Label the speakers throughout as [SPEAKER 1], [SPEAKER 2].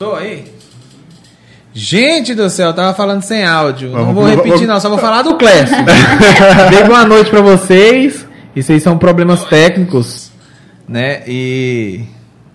[SPEAKER 1] Tô aí. Gente do céu, eu tava falando sem áudio. Não vou repetir, não, só vou falar do Clécio. Dei boa noite pra vocês. Isso aí são problemas técnicos, né? E.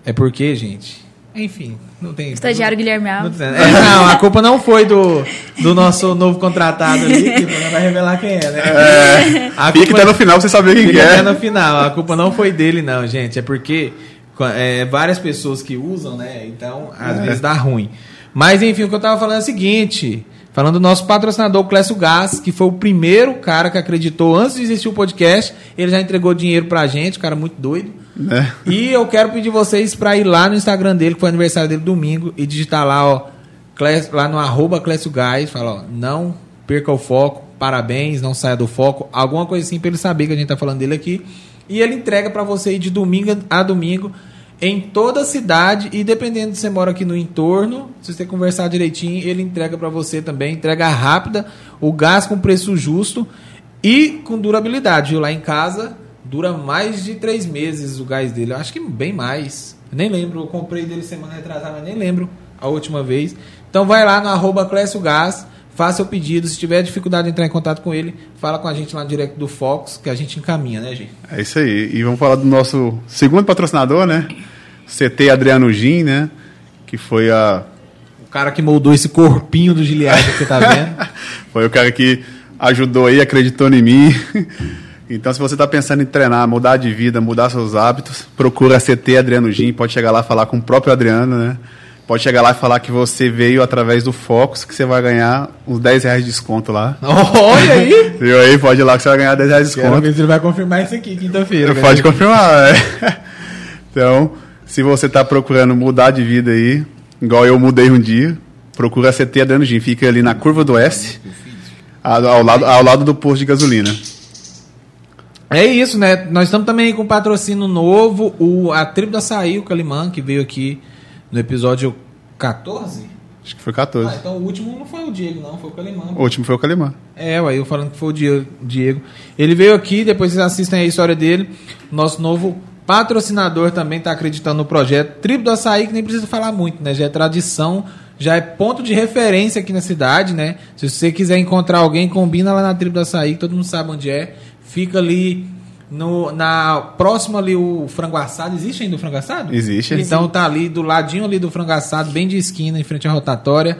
[SPEAKER 1] É porque, gente. Enfim, não tem.
[SPEAKER 2] Estagiário Guilherme
[SPEAKER 1] Não,
[SPEAKER 2] Alves.
[SPEAKER 1] tem- é, não, a culpa não foi do, do nosso novo contratado ali, que não vai revelar quem é, né? A
[SPEAKER 3] Fique
[SPEAKER 1] culpa-
[SPEAKER 3] até no final pra você saber quem que
[SPEAKER 1] Fica até
[SPEAKER 3] é.
[SPEAKER 1] no final. A culpa não foi dele, não, gente. É porque é, várias pessoas que usam, né? Então, às vezes dá ruim. Mas, enfim, o que eu tava falando é o seguinte. Falando do nosso patrocinador, o Clécio Gás, que foi o primeiro cara que acreditou antes de existir o podcast. Ele já entregou dinheiro pra gente, cara muito doido.
[SPEAKER 3] Né?
[SPEAKER 1] E eu quero pedir vocês pra ir lá no Instagram dele, que foi aniversário dele domingo, e digitar lá, ó, Clécio- lá no arroba Clécio Gás, fala, ó, não perca o foco, parabéns, não saia do foco, alguma coisa assim pra ele saber que a gente tá falando dele aqui. E ele entrega pra você ir de domingo a domingo em toda a cidade e dependendo se você mora aqui no entorno, se você conversar direitinho, ele entrega pra você também, entrega rápida, o gás com preço justo e com durabilidade, viu? Lá em casa dura mais de três meses o gás dele. Eu acho que bem mais. Eu nem lembro, eu comprei dele semana retrasada, mas nem lembro a última vez. Então vai lá no arroba Clécio Gás, faça o pedido. Se tiver dificuldade de entrar em contato com ele, fala com a gente lá no direct do Fox, que a gente encaminha, né, gente?
[SPEAKER 3] É isso aí. E vamos falar do nosso segundo patrocinador, né? CT Adriano Gin, né? Que foi a.
[SPEAKER 1] O cara que moldou esse corpinho do Giliard que você tá vendo.
[SPEAKER 3] Foi o cara que ajudou aí, acreditou em mim. Então, se você está pensando em treinar, mudar de vida, mudar seus hábitos, procura a CT Adriano Gin. Pode chegar lá falar com o próprio Adriano, né? Pode chegar lá e falar que você veio através do Focus, que você vai ganhar uns 10 reais de desconto lá.
[SPEAKER 1] Olha aí!
[SPEAKER 3] Viu aí? Pode ir lá que você vai ganhar 10 reais de
[SPEAKER 1] Quero
[SPEAKER 3] desconto.
[SPEAKER 1] ver se ele vai confirmar isso aqui quinta-feira.
[SPEAKER 3] Pode confirmar. é. Então, se você está procurando mudar de vida aí, igual eu mudei um dia, procura a CT Adriano Gin. Fica ali na curva do S, ao ao lado, ao lado do posto de gasolina.
[SPEAKER 1] É isso, né? Nós estamos também com um patrocínio novo, o, a Tribo da Açaí, o Calimã, que veio aqui no episódio 14.
[SPEAKER 3] Acho que foi 14.
[SPEAKER 1] Ah, então o último não foi o Diego, não, foi o Calimã.
[SPEAKER 3] O último foi o Calimã.
[SPEAKER 1] É, ué, eu falando que foi o Diego. Diego. Ele veio aqui, depois vocês assistem a história dele. Nosso novo patrocinador também está acreditando no projeto. Tribo do Açaí, que nem precisa falar muito, né? Já é tradição, já é ponto de referência aqui na cidade, né? Se você quiser encontrar alguém, combina lá na Tribo do Açaí, que todo mundo sabe onde é. Fica ali no, na próximo ali o frango assado. Existe ainda o frango assado?
[SPEAKER 3] Existe.
[SPEAKER 1] Então tá ali do ladinho ali do frango assado, bem de esquina, em frente à rotatória.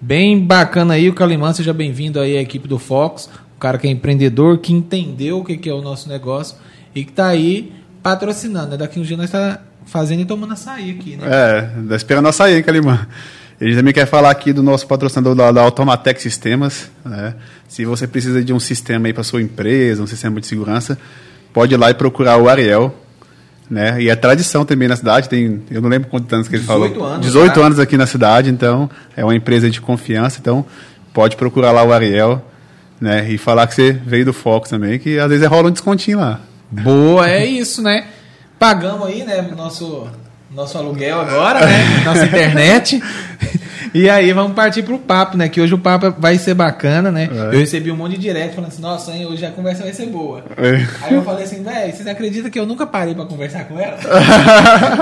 [SPEAKER 1] Bem bacana aí o Calimã, seja bem-vindo aí à equipe do Fox. O cara que é empreendedor, que entendeu o que, que é o nosso negócio e que tá aí patrocinando. Né? Daqui um dia nós tá fazendo e tomando açaí aqui, né?
[SPEAKER 3] É, tá esperando sair, hein, Calimã. Ele também quer falar aqui do nosso patrocinador da, da Automatec Sistemas. Né? Se você precisa de um sistema aí para sua empresa, um sistema de segurança, pode ir lá e procurar o Ariel. Né? E é tradição também na cidade, tem, eu não lembro quantos anos que ele
[SPEAKER 1] 18
[SPEAKER 3] falou.
[SPEAKER 1] anos
[SPEAKER 3] 18
[SPEAKER 1] já.
[SPEAKER 3] anos aqui na cidade, então é uma empresa de confiança, então pode procurar lá o Ariel, né? E falar que você veio do Fox também, que às vezes rola um descontinho lá.
[SPEAKER 1] Boa, é isso, né? Pagamos aí, né, nosso nosso aluguel agora, né? Nossa internet. E aí vamos partir pro papo, né? Que hoje o papo vai ser bacana, né?
[SPEAKER 3] É.
[SPEAKER 1] Eu recebi um monte de direct falando assim, nossa, hein, hoje a conversa vai ser boa.
[SPEAKER 3] É.
[SPEAKER 1] Aí eu falei assim, velho, vocês acreditam que eu nunca parei pra conversar com ela?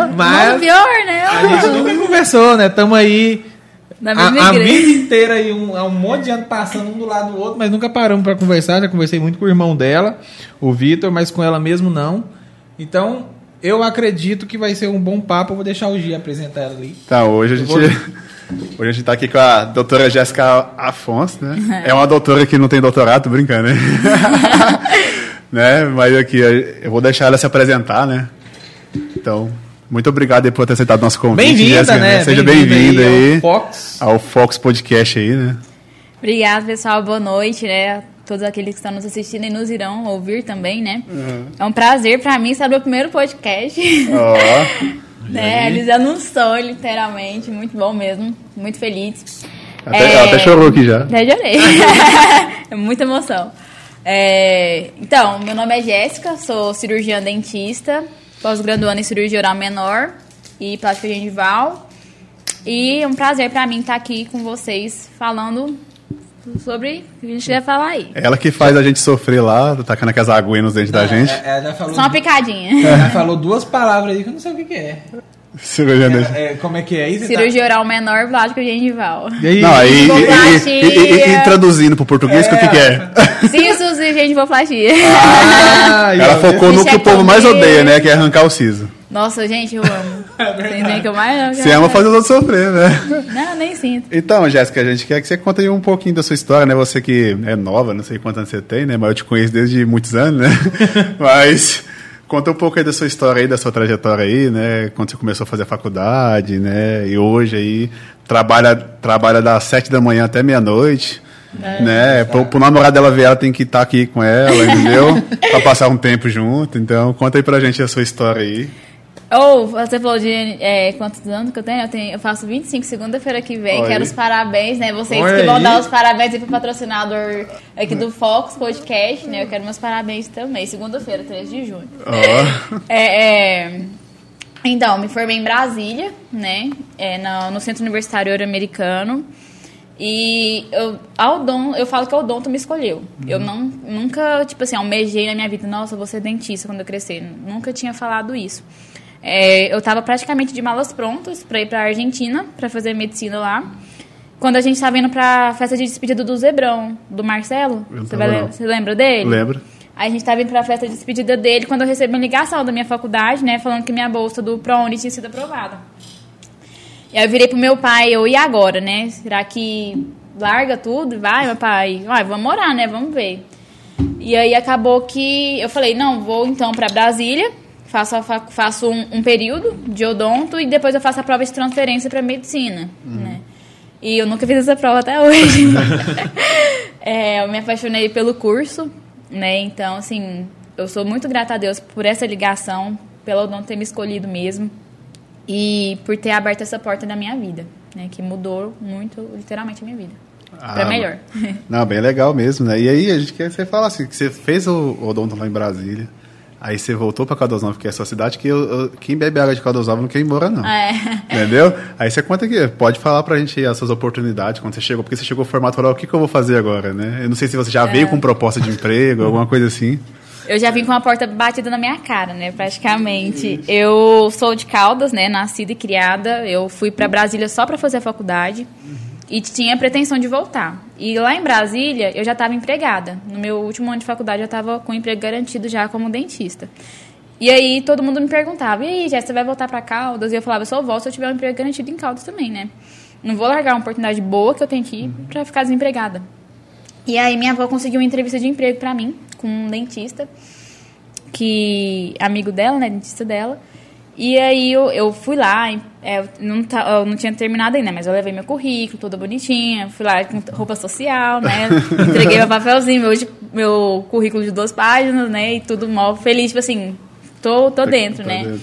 [SPEAKER 2] Não,
[SPEAKER 1] Mas
[SPEAKER 2] pior, né?
[SPEAKER 1] a gente nunca conversou, né? Tamo aí
[SPEAKER 2] Na
[SPEAKER 1] a,
[SPEAKER 2] mesma
[SPEAKER 1] a
[SPEAKER 2] igreja.
[SPEAKER 1] vida inteira aí, um, há um monte de ano passando um do lado do outro, mas nunca paramos pra conversar. Já conversei muito com o irmão dela, o Vitor, mas com ela mesmo não. Então, eu acredito que vai ser um bom papo. Eu vou deixar o Gia apresentar ela ali.
[SPEAKER 3] Tá, hoje a gente,
[SPEAKER 1] vou-
[SPEAKER 3] hoje a gente tá aqui com a doutora Jéssica Afonso, né? É uma doutora que não tem doutorado, tô brincando, né? né? Mas aqui, eu vou deixar ela se apresentar, né? Então, muito obrigado aí por ter aceitado nosso convite.
[SPEAKER 1] Bem-vinda,
[SPEAKER 3] Jéssica,
[SPEAKER 1] né?
[SPEAKER 3] Seja bem-vinda aí,
[SPEAKER 1] ao Fox.
[SPEAKER 3] ao Fox Podcast aí, né?
[SPEAKER 2] Obrigada, pessoal. Boa noite, né? Todos aqueles que estão nos assistindo e nos irão ouvir também, né? É um prazer pra mim estar no primeiro podcast.
[SPEAKER 3] Ó,
[SPEAKER 2] né? Eles anunciou, literalmente. Muito bom mesmo. Muito feliz.
[SPEAKER 3] até,
[SPEAKER 2] É,
[SPEAKER 3] até chorou aqui já.
[SPEAKER 2] Até chorei. é muita emoção. É, então, meu nome é Jéssica, sou cirurgiã dentista, pós-graduando em cirurgia oral menor e plástica gengival. E é um prazer pra mim estar aqui com vocês falando sobre o que a gente vai falar aí.
[SPEAKER 3] Ela que faz a gente sofrer lá, tacando aquelas aguinhas nos dentes da gente.
[SPEAKER 1] É, ela, falou,
[SPEAKER 2] Só uma picadinha.
[SPEAKER 1] ela falou duas palavras aí que eu não sei o que, que é.
[SPEAKER 3] Cirurgia dentista.
[SPEAKER 1] É, como é que é isso?
[SPEAKER 2] Cirurgia oral menor, plástica gengival.
[SPEAKER 1] E aí?
[SPEAKER 3] Não, aí, e, e, e- e- e traduzindo pro português, o que, que é?
[SPEAKER 2] Sisos e gengivoplastia.
[SPEAKER 1] Ah,
[SPEAKER 3] Ela focou no que o povo mais odeia, né? Que é arrancar o siso.
[SPEAKER 2] Nossa, gente, eu amo. Vocês veem que eu mais amo.
[SPEAKER 3] Você ama fazer os outros sofrer, né?
[SPEAKER 2] Não, nem sinto.
[SPEAKER 3] Então, Jéssica, a gente quer que você conte aí um pouquinho da sua história, né? Você que é nova, não sei quantos anos você tem, né? Mas eu te conheço desde muitos anos, né? Mas conta um pouco aí da sua história aí, da sua trajetória aí, né? Quando você começou a fazer a faculdade, né? E hoje aí trabalha, trabalha das sete da manhã até meia-noite. né? Pro, pro namorado dela ver ela tem que estar aqui com ela, entendeu? pra passar um tempo junto. Então, conta aí pra gente a sua história aí.
[SPEAKER 2] Ou, você falou de é, quantos anos que eu tenho? Eu, tenho, eu faço 25 segunda-feira que vem.
[SPEAKER 3] Olha
[SPEAKER 2] Quero
[SPEAKER 3] aí.
[SPEAKER 2] os parabéns, né? Vocês
[SPEAKER 1] Olha
[SPEAKER 2] que vão
[SPEAKER 1] aí.
[SPEAKER 2] dar os parabéns aí pro patrocinador aqui do Fox Podcast, né? Eu quero meus parabéns também. Segunda-feira, 3 de junho.
[SPEAKER 3] Ó.
[SPEAKER 2] É, é, Então, me formei em Brasília, né? É, no, no Centro Universitário Euro-Americano. E eu, a Odon, eu falo que a Odonto me escolheu. Eu não, nunca, tipo assim, almejei na minha vida, nossa, vou ser dentista quando eu crescer. Nunca tinha falado isso. É, eu estava praticamente de malas prontas para ir para Argentina, para fazer medicina lá. Quando a gente estava indo para a festa de despedida do Zebrão, do Marcelo. Você, vai, você lembra dele?
[SPEAKER 3] Lembro.
[SPEAKER 2] Aí a gente tava indo pra festa de despedida dele quando eu recebi uma ligação da minha faculdade, né? Falando que minha bolsa do ProUni tinha sido aprovada. E aí eu virei pro meu pai, eu, e agora, né? Será que larga tudo e vai, meu pai? Vai, vamos morar, né? Vamos ver. E aí acabou que eu falei, não, vou então pra Brasília, faço, a faço um, um período de odonto e depois eu faço a prova de transferência pra medicina, né? E eu nunca fiz essa prova até hoje. É, eu me apaixonei pelo curso, né? Então, assim, eu sou muito grata a Deus por essa ligação, pelo não ter me escolhido mesmo e por ter aberto essa porta na minha vida, né? Que mudou muito, literalmente, a minha vida. pra
[SPEAKER 3] Ah,
[SPEAKER 2] melhor.
[SPEAKER 3] Não, bem legal mesmo, né? E aí, a gente quer que você fala assim, que você fez o odonto lá em Brasília, aí você voltou pra Caldas Novas, que é a sua cidade, que eu, eu- quem bebe água de Caldas Novas não quer ir embora, não.
[SPEAKER 2] É.
[SPEAKER 3] Entendeu? Aí você conta aqui, pode falar pra gente aí as suas oportunidades, quando você chegou, porque você chegou formato falou, o que, que eu vou fazer agora, né? Eu não sei se você já veio com proposta de emprego, alguma coisa assim.
[SPEAKER 2] Eu já vim com a porta batida na minha cara, né? Praticamente. Eu sou de Caldas, né? Nascida e criada. Eu fui pra Brasília só pra fazer a faculdade. E tinha pretensão de voltar. E lá em Brasília, eu já estava empregada. No meu último ano de faculdade, eu estava com emprego garantido já como dentista. E aí todo mundo me perguntava: e aí, Jéssica, você vai voltar pra Caldas? E eu falava: eu só volto se eu tiver um emprego garantido em Caldas também, né? Não vou largar uma oportunidade boa que eu tenho aqui pra ficar desempregada. E aí minha avó conseguiu uma entrevista de emprego pra mim, com um dentista, que amigo dela, né, dentista dela. E aí eu, eu fui lá, é, eu, não tá, eu não tinha terminado ainda, mas eu levei meu currículo, toda bonitinha, fui lá com roupa social, né, entreguei meu papelzinho, meu, meu currículo de duas páginas, né, e tudo mal feliz, tipo assim, tô, tô dentro,
[SPEAKER 3] Tá
[SPEAKER 2] né.
[SPEAKER 3] dentro.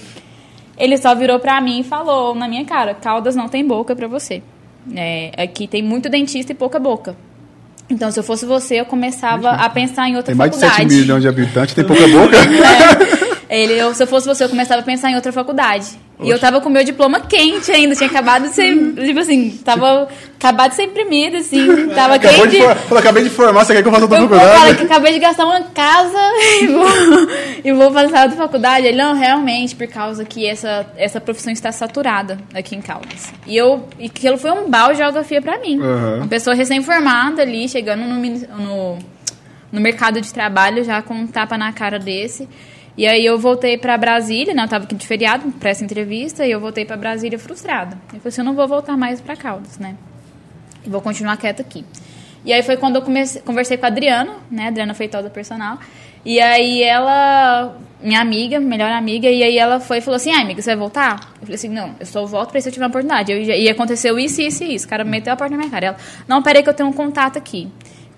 [SPEAKER 2] Ele só virou pra mim e falou na minha cara: Caldas não tem boca pra você. É, aqui tem muito dentista e pouca boca. Então, se eu fosse você, eu começava a pensar em outra
[SPEAKER 3] Tem mais de
[SPEAKER 2] faculdade.
[SPEAKER 3] 7 milhões de habitantes, tem pouca boca.
[SPEAKER 2] Ele, eu, se eu fosse você, eu começava a pensar em outra faculdade. E eu tava com meu diploma quente ainda, tinha acabado de ser, tipo assim, tava acabado de ser imprimido, assim, tava
[SPEAKER 3] Acabou
[SPEAKER 2] quente.
[SPEAKER 3] de for... Falou, acabei de formar, você quer que eu faça outra
[SPEAKER 2] vou falar que
[SPEAKER 3] faculdade?
[SPEAKER 2] acabei de gastar uma casa e vou, e vou fazer outra faculdade. Ele, não, realmente, por causa que essa, essa profissão está saturada aqui em Caldas. E eu, e aquilo foi um balde de geografia pra mim.
[SPEAKER 3] Uhum.
[SPEAKER 2] Uma pessoa recém-formada ali, chegando no, no, no mercado de trabalho já com um tapa na cara desse. E aí eu voltei pra Brasília, né? Eu tava aqui de feriado pra essa entrevista, e eu voltei pra Brasília frustrada. Eu falei assim, eu não vou voltar mais pra Caldas, né? E vou continuar quieta aqui. E aí foi quando eu comecei, conversei com a Adriana, né? Adriana Feitosa Personal. E aí ela, minha amiga, melhor amiga, e aí ela foi e falou assim: ah, amiga, você vai voltar? Eu falei assim: não, eu só volto pra se eu tiver uma oportunidade. Eu, e aconteceu isso, isso e isso. O cara meteu a porta na minha cara. Ela, não, peraí que eu tenho um contato aqui.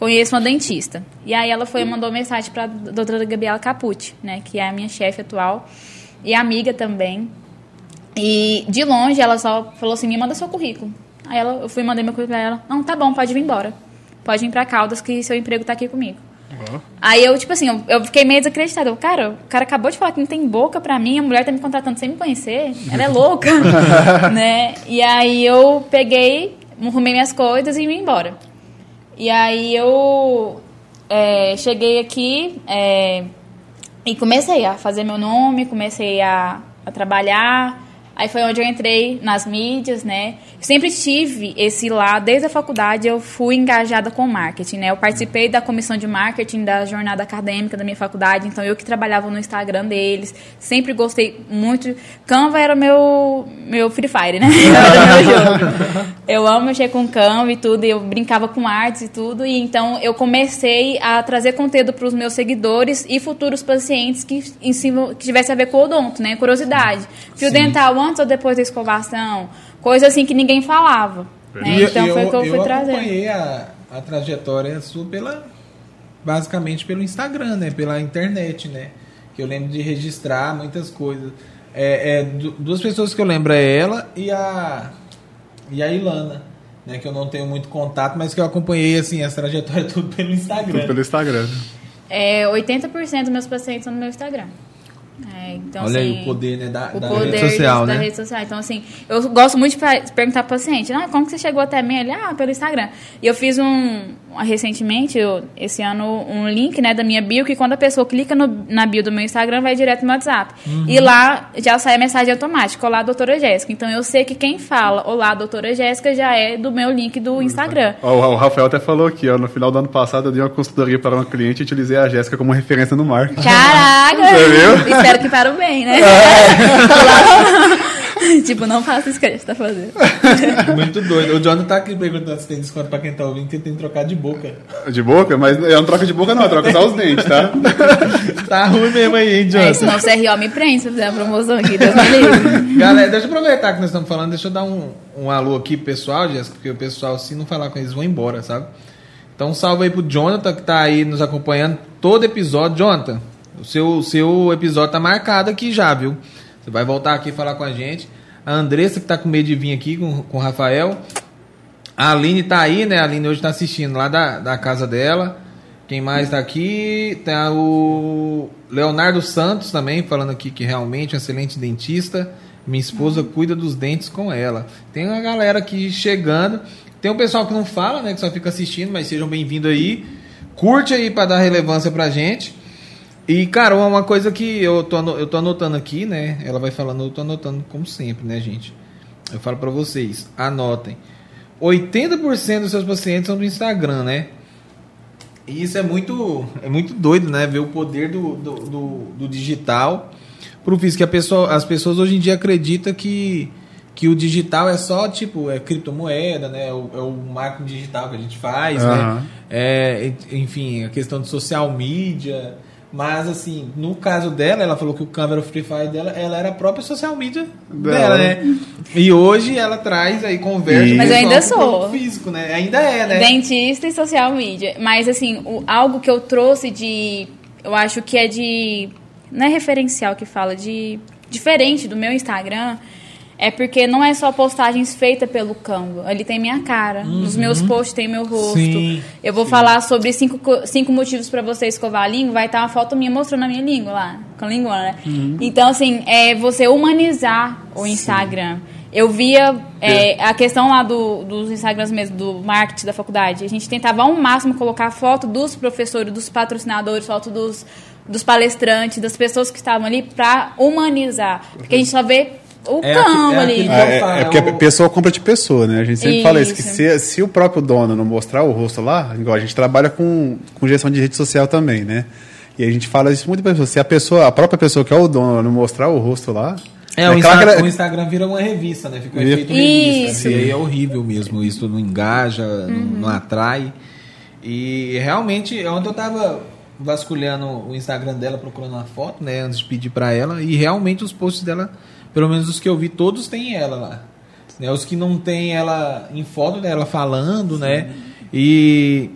[SPEAKER 2] Conheço uma dentista. E aí ela foi e mandou mensagem pra doutora Gabriela Capucci, né? Que é a minha chefe atual. E amiga também. E de longe ela só falou assim: me manda seu currículo. Aí ela, eu fui e mandei meu currículo pra ela: não, tá bom, pode vir embora. Pode vir pra Caldas que seu emprego tá aqui comigo. Aí eu, tipo assim, eu, eu fiquei meio desacreditada. Eu, cara, o cara acabou de falar que não tem boca pra mim, a mulher tá me contratando sem me conhecer. Ela é louca, né? E aí eu peguei, arrumei minhas coisas e vim embora. E aí eu é, cheguei aqui é, e comecei a fazer meu nome, comecei a, a trabalhar. Aí foi onde eu entrei nas mídias, né? Sempre tive esse lado, desde a faculdade eu fui engajada com marketing, né? Eu participei da comissão de marketing da jornada acadêmica da minha faculdade, então eu que trabalhava no Instagram deles, sempre gostei muito. Canva era meu meu Free Fire, né? Eu amo mexer com Canva e tudo, e eu brincava com artes e tudo, e então eu comecei a trazer conteúdo para os meus seguidores e futuros pacientes que, em cima, que tivesse a ver com o odonto, né? Curiosidade. Fio dental antes ou depois da escovação? Coisa assim que ninguém falava. Né?
[SPEAKER 1] E
[SPEAKER 2] Então foi o que eu fui trazendo.
[SPEAKER 1] acompanhei a, a trajetória sua pela basicamente pelo Instagram, né? Pela internet, né? Que eu lembro de registrar muitas coisas. É, é, du- duas pessoas que eu lembro é ela e a e a Ilana, né? Que eu não tenho muito contato, mas que eu acompanhei assim essa trajetória tudo pelo Instagram.
[SPEAKER 3] Tudo pelo Instagram.
[SPEAKER 2] É, 80% dos meus pacientes são no meu Instagram. É, então,
[SPEAKER 1] Olha
[SPEAKER 2] assim,
[SPEAKER 1] aí o poder, né, da,
[SPEAKER 2] o
[SPEAKER 1] da
[SPEAKER 2] poder
[SPEAKER 1] rede social,
[SPEAKER 2] da
[SPEAKER 1] né?
[SPEAKER 2] rede social. Então, assim, eu gosto muito de perguntar pro paciente, ah, como que você chegou até mim? Ele, ah, pelo Instagram. E eu fiz um, recentemente, eu- esse ano, um link, né, da minha bio, que quando a pessoa clica no- na bio do meu Instagram, vai direto no meu WhatsApp.
[SPEAKER 1] Uhum.
[SPEAKER 2] E lá já sai a mensagem automática, olá, doutora Jéssica. Então, eu sei que quem fala, olá, doutora Jéssica, já é do meu link do Instagram.
[SPEAKER 3] Ó, o Rafael até falou aqui, ó, no final do ano passado eu dei uma consultoria para uma cliente e utilizei a Jéssica como referência no marketing.
[SPEAKER 2] Caraca!
[SPEAKER 3] Você viu?
[SPEAKER 2] Espero que para o bem, né? tipo, não faça isso que a gente tá fazendo.
[SPEAKER 1] Muito doido. O Jonathan tá aqui perguntando se tem desconto pra quem tá ouvindo, que tem que trocar de boca.
[SPEAKER 3] De boca? Mas eu não troco de boca não, eu troco só os dentes, tá?
[SPEAKER 1] Tá ruim mesmo aí, hein,
[SPEAKER 2] É,
[SPEAKER 1] Jonathan?
[SPEAKER 2] senão o CRO me prende se eu fizer a promoção aqui, Deus me livre.
[SPEAKER 1] Galera, deixa eu aproveitar que nós estamos falando, deixa eu dar um, um alô aqui pro pessoal, Jéssica, porque o pessoal, se não falar com eles, vão embora, sabe? Então, um salve aí pro Jonathan, que tá aí nos acompanhando todo episódio. Jonathan, o seu, seu episódio tá marcado aqui já, viu? Você vai voltar aqui falar com a gente. A Andressa, que tá com medo de vir aqui com, com o Rafael. A Aline tá aí, né? A Aline hoje tá assistindo lá da, da casa dela. Quem mais tá aqui? Tá o Leonardo Santos também, falando aqui que realmente é um excelente dentista. Minha esposa cuida dos dentes com ela. Tem uma galera aqui chegando. Tem um pessoal que não fala, né? Que só fica assistindo, mas sejam bem-vindos aí. Curte aí pra dar relevância pra gente. E, cara, uma coisa que eu tô, eu tô anotando aqui, né? Ela vai falando, eu tô anotando como sempre, né, gente? Eu falo pra vocês, anotem. 80% dos seus pacientes são do Instagram, né? E isso é muito, é muito doido, né? Ver o poder do, do, do, do digital pro físico. Que a pessoa, as pessoas hoje em dia acreditam que, que o digital é só, tipo, é criptomoeda, né? É o, é o marketing digital que a gente faz, né?
[SPEAKER 3] Aham.
[SPEAKER 1] É, enfim, a questão de social media. Mas, assim, no caso dela, ela falou que o Canva era o Free Fire dela, ela era a própria social media dela,
[SPEAKER 3] Dela.
[SPEAKER 1] né? E hoje ela traz aí, conversa
[SPEAKER 3] E-
[SPEAKER 2] Mas eu ainda sou.
[SPEAKER 1] físico, né? Ainda é, né?
[SPEAKER 2] Dentista e social media. Mas, assim, o- algo que eu trouxe de. Eu acho que é de. Não é referencial que fala, de. Diferente do meu Instagram. É porque não é só postagens feitas pelo Canva. Ali tem minha cara. Nos meus posts tem meu rosto.
[SPEAKER 1] Uhum. Sim,
[SPEAKER 2] eu vou falar sobre cinco, co- cinco motivos para você escovar a língua. Vai estar uma foto minha mostrando a minha língua lá. Com a língua, né?
[SPEAKER 1] Uhum.
[SPEAKER 2] Então, assim, é você humanizar o Instagram. Eu via é, a questão lá do, dos Instagrams mesmo, do marketing da faculdade. A gente tentava ao máximo colocar foto dos professores, dos patrocinadores, foto dos, dos palestrantes, das pessoas que estavam ali para humanizar. Porque a gente só vê o
[SPEAKER 1] É aqui- é
[SPEAKER 2] ali.
[SPEAKER 1] aquele-
[SPEAKER 3] É,
[SPEAKER 1] Então,
[SPEAKER 3] é, é porque a pessoa compra de pessoa, né? A gente sempre fala isso, que
[SPEAKER 2] Isso.
[SPEAKER 3] se, se o próprio dono não mostrar o rosto lá, igual a gente trabalha com, com gestão de rede social também, né? E a gente fala isso muito para pessoa. Se a pessoa, a própria pessoa que é o dono não mostrar o rosto lá,
[SPEAKER 1] É, o,
[SPEAKER 3] claro
[SPEAKER 1] Insta-
[SPEAKER 3] que
[SPEAKER 1] o Instagram vira uma revista, né? Fica um efeito revista.
[SPEAKER 2] Isso.
[SPEAKER 1] E aí é horrível mesmo, isso não engaja,
[SPEAKER 2] Uhum.
[SPEAKER 1] não, não atrai. E realmente, ontem eu tava vasculhando o Instagram dela, procurando uma foto, né? Antes de pedir pra ela, e realmente os posts dela, pelo menos os que eu vi, todos têm ela lá. Né? Os que não tem ela em foto dela falando, né? E,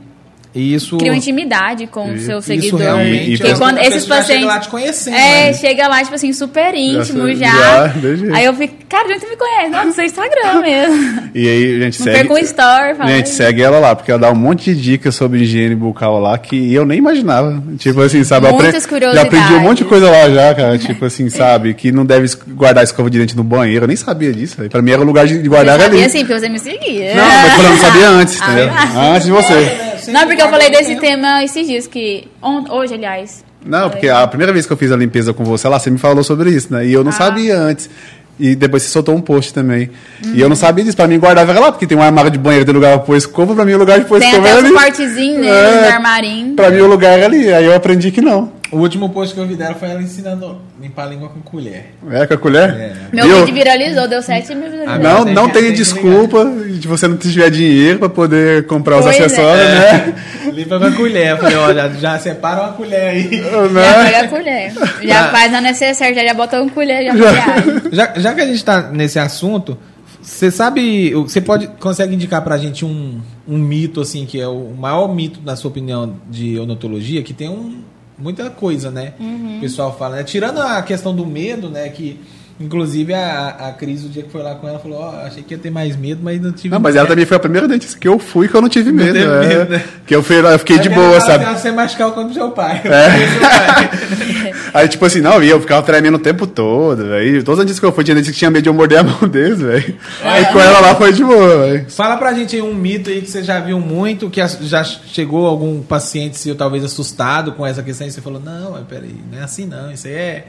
[SPEAKER 1] e isso.
[SPEAKER 2] Cria uma intimidade com o
[SPEAKER 3] Isso
[SPEAKER 2] seu
[SPEAKER 1] Isso
[SPEAKER 2] seguidor.
[SPEAKER 1] realmente.
[SPEAKER 3] E- e
[SPEAKER 2] Porque
[SPEAKER 3] faz-
[SPEAKER 2] quando esses
[SPEAKER 1] já chega
[SPEAKER 2] pacientes.
[SPEAKER 1] lá te conhecendo,
[SPEAKER 2] É,
[SPEAKER 1] né?
[SPEAKER 2] chega lá, tipo assim, super íntimo
[SPEAKER 3] Já-
[SPEAKER 2] já.
[SPEAKER 3] já.
[SPEAKER 2] Aí eu fico, cara, gente me conhece. Não, do seu Instagram mesmo.
[SPEAKER 3] E aí, gente,
[SPEAKER 2] Não
[SPEAKER 3] segue.
[SPEAKER 2] um story. Fala,
[SPEAKER 3] Gente, segue ela lá, porque ela dá um monte de dicas sobre higiene bucal lá que eu nem imaginava. Tipo assim, sabe?
[SPEAKER 2] Muitas
[SPEAKER 3] apre- Já aprendi um
[SPEAKER 2] curiosidades.
[SPEAKER 3] monte de coisa lá já, cara. Tipo assim, sabe? Que não deve guardar escova de dente no banheiro. Eu nem sabia disso. Aí Pra mim era o lugar de guardar
[SPEAKER 2] eu
[SPEAKER 3] ali.
[SPEAKER 2] sabia assim, porque você me seguia.
[SPEAKER 3] Não, mas eu não sabia antes,
[SPEAKER 2] Ah,
[SPEAKER 3] entendeu?
[SPEAKER 2] ah.
[SPEAKER 3] Antes de você.
[SPEAKER 2] Não, porque eu falei desse tema esses dias, que hoje, aliás.
[SPEAKER 3] Não, porque a primeira vez que eu fiz a limpeza com você lá, você me falou sobre isso, né? E eu não
[SPEAKER 2] Ah.
[SPEAKER 3] sabia antes. E depois você soltou um post também. E eu não sabia disso. Pra mim, guardava ela lá, porque tem um armário de banheiro, tem lugar pra pôr escova. Pra mim, o lugar de pôr
[SPEAKER 2] Tem
[SPEAKER 3] escova
[SPEAKER 2] até
[SPEAKER 3] era ali.
[SPEAKER 2] quartezinhos, né?
[SPEAKER 3] É.
[SPEAKER 2] Os armarinhos.
[SPEAKER 3] Pra mim, o lugar era ali. Aí eu aprendi que não.
[SPEAKER 1] O último post que eu vi dela foi ela ensinando a limpar a língua com colher.
[SPEAKER 3] É, com a colher?
[SPEAKER 1] É.
[SPEAKER 2] Meu
[SPEAKER 3] Viu?
[SPEAKER 2] vídeo viralizou, deu 7 mil visualizações.
[SPEAKER 3] Não,
[SPEAKER 1] Tem
[SPEAKER 3] não
[SPEAKER 1] tem
[SPEAKER 3] desculpa de você não tiver dinheiro pra poder comprar os
[SPEAKER 2] Pois é.
[SPEAKER 3] acessórios, né?
[SPEAKER 1] Limpa com a colher. Eu falei, olha, já separa uma colher aí.
[SPEAKER 2] Já
[SPEAKER 3] Né?
[SPEAKER 2] pega a colher. Já
[SPEAKER 1] Já.
[SPEAKER 2] faz a necessária, já, já bota uma colher, já viagem.
[SPEAKER 1] Já, já que a gente tá nesse assunto, você sabe, você pode consegue indicar pra gente um, um mito assim que é o maior mito na sua opinião de odontologia, que tem um, muita coisa, né? O pessoal fala, né? Tirando a questão do medo, né, que inclusive a, a Cris o dia que foi lá com ela falou, ó, achei que ia ter mais medo, mas não tive.
[SPEAKER 3] Não, mas ela
[SPEAKER 1] medo.
[SPEAKER 3] também foi a primeira dentista que eu fui que eu não tive
[SPEAKER 1] Não
[SPEAKER 3] medo. é.
[SPEAKER 1] medo, né?
[SPEAKER 3] Que eu, fui, eu fiquei de
[SPEAKER 1] Aí
[SPEAKER 3] boa, sabe?
[SPEAKER 1] assim, "Ah, Você machucar o contra o seu pai.
[SPEAKER 3] Aí, tipo assim, não, e eu ficava tremendo o tempo todo, velho. Todos os dentistas que eu fui, tinha que tinha medo de eu morder a mão deles, velho. Aí com ela lá foi de boa, velho.
[SPEAKER 1] Fala pra gente aí um mito aí que você já viu muito, que as- já chegou algum paciente seu talvez assustado com essa questão e você falou, não, mas peraí, não é assim não, isso aí é,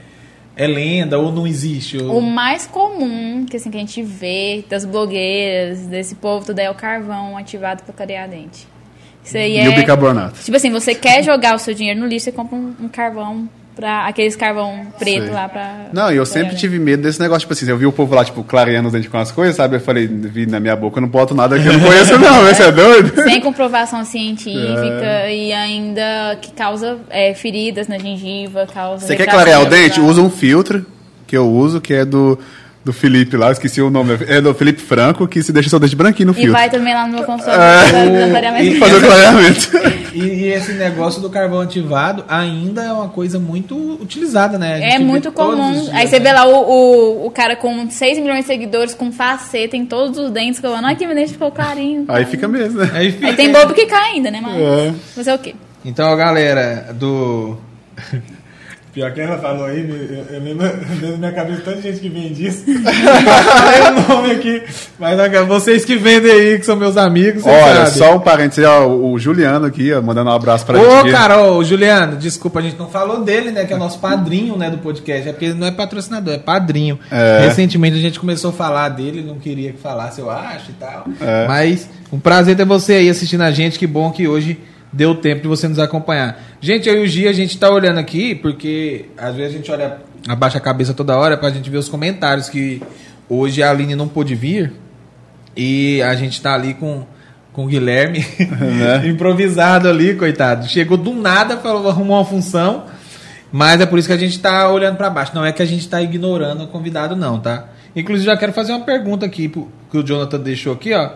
[SPEAKER 1] é lenda ou não existe. Ou...
[SPEAKER 2] O mais comum que, assim, que a gente vê das blogueiras, desse povo, tudo é o carvão ativado para clarear dente. Isso aí
[SPEAKER 3] E
[SPEAKER 2] é.
[SPEAKER 3] o bicarbonato.
[SPEAKER 2] Tipo assim, você quer jogar o seu dinheiro no lixo, você compra um, um carvão pra. aqueles carvão preto
[SPEAKER 3] Sei.
[SPEAKER 2] lá pra.
[SPEAKER 3] Não, e eu
[SPEAKER 2] pra
[SPEAKER 3] sempre tive medo desse negócio, tipo assim, eu vi o povo lá, tipo, clareando os dentes com as coisas, sabe? Eu falei, vi na minha boca, eu não boto nada que eu não conheço, não, você é doido?
[SPEAKER 2] Sem comprovação científica
[SPEAKER 3] É.
[SPEAKER 2] e ainda que causa é, feridas na gengiva, causa.
[SPEAKER 3] Você quer clarear o dente? Usa um filtro que eu uso, que é do, do Felipe lá, esqueci o nome, é do Felipe Franco, que se deixa seu dente branquinho no
[SPEAKER 2] E
[SPEAKER 3] filtro.
[SPEAKER 2] vai também lá no meu consultório
[SPEAKER 3] É.
[SPEAKER 2] fazer clareamento.
[SPEAKER 3] Fazer o clareamento.
[SPEAKER 1] E, e esse negócio do carvão ativado ainda é uma coisa muito utilizada, né?
[SPEAKER 2] É muito comum.
[SPEAKER 1] dias,
[SPEAKER 2] Aí você
[SPEAKER 1] né?
[SPEAKER 2] vê lá o, o, o cara com 6 milhões de seguidores, com faceta em todos os dentes, falando, ai que meu dente ficou clarinho.
[SPEAKER 3] Aí fica mesmo, né?
[SPEAKER 1] Aí fica-
[SPEAKER 2] Aí tem bobo que cai ainda, né? Mas
[SPEAKER 3] É.
[SPEAKER 2] fazer o quê?
[SPEAKER 1] Então, galera, do. Pior que ela falou aí, eu, eu lembro da minha cabeça tanta gente que vende isso. O nome aqui. Mas vocês que vendem aí, que são meus amigos,
[SPEAKER 3] Olha,
[SPEAKER 1] sabem.
[SPEAKER 3] só um parênteses, ó, o Juliano aqui, ó, mandando um abraço pra
[SPEAKER 1] Ô,
[SPEAKER 3] gente.
[SPEAKER 1] ô, Juliano, desculpa, a gente não falou dele, né? Que é o nosso padrinho, né, do podcast. É porque ele não é patrocinador, é padrinho.
[SPEAKER 3] É.
[SPEAKER 1] Recentemente a gente começou a falar dele, ele não queria que falasse, eu acho e tal.
[SPEAKER 3] É.
[SPEAKER 1] Mas um prazer ter você aí assistindo a gente. Que bom que hoje deu tempo de você nos acompanhar. Gente, eu e o Gia, a gente tá olhando aqui, porque às vezes a gente olha, abaixa a cabeça toda hora pra gente ver os comentários que hoje a Aline não pôde vir. E a gente tá ali com, com o Guilherme
[SPEAKER 3] Né?
[SPEAKER 1] improvisado ali, coitado. Chegou do nada, falou, arrumou uma função. Mas é por isso que a gente tá olhando pra baixo. Não é que a gente tá ignorando o convidado, não, tá? Inclusive, já quero fazer uma pergunta aqui que o Jonathan deixou aqui, ó.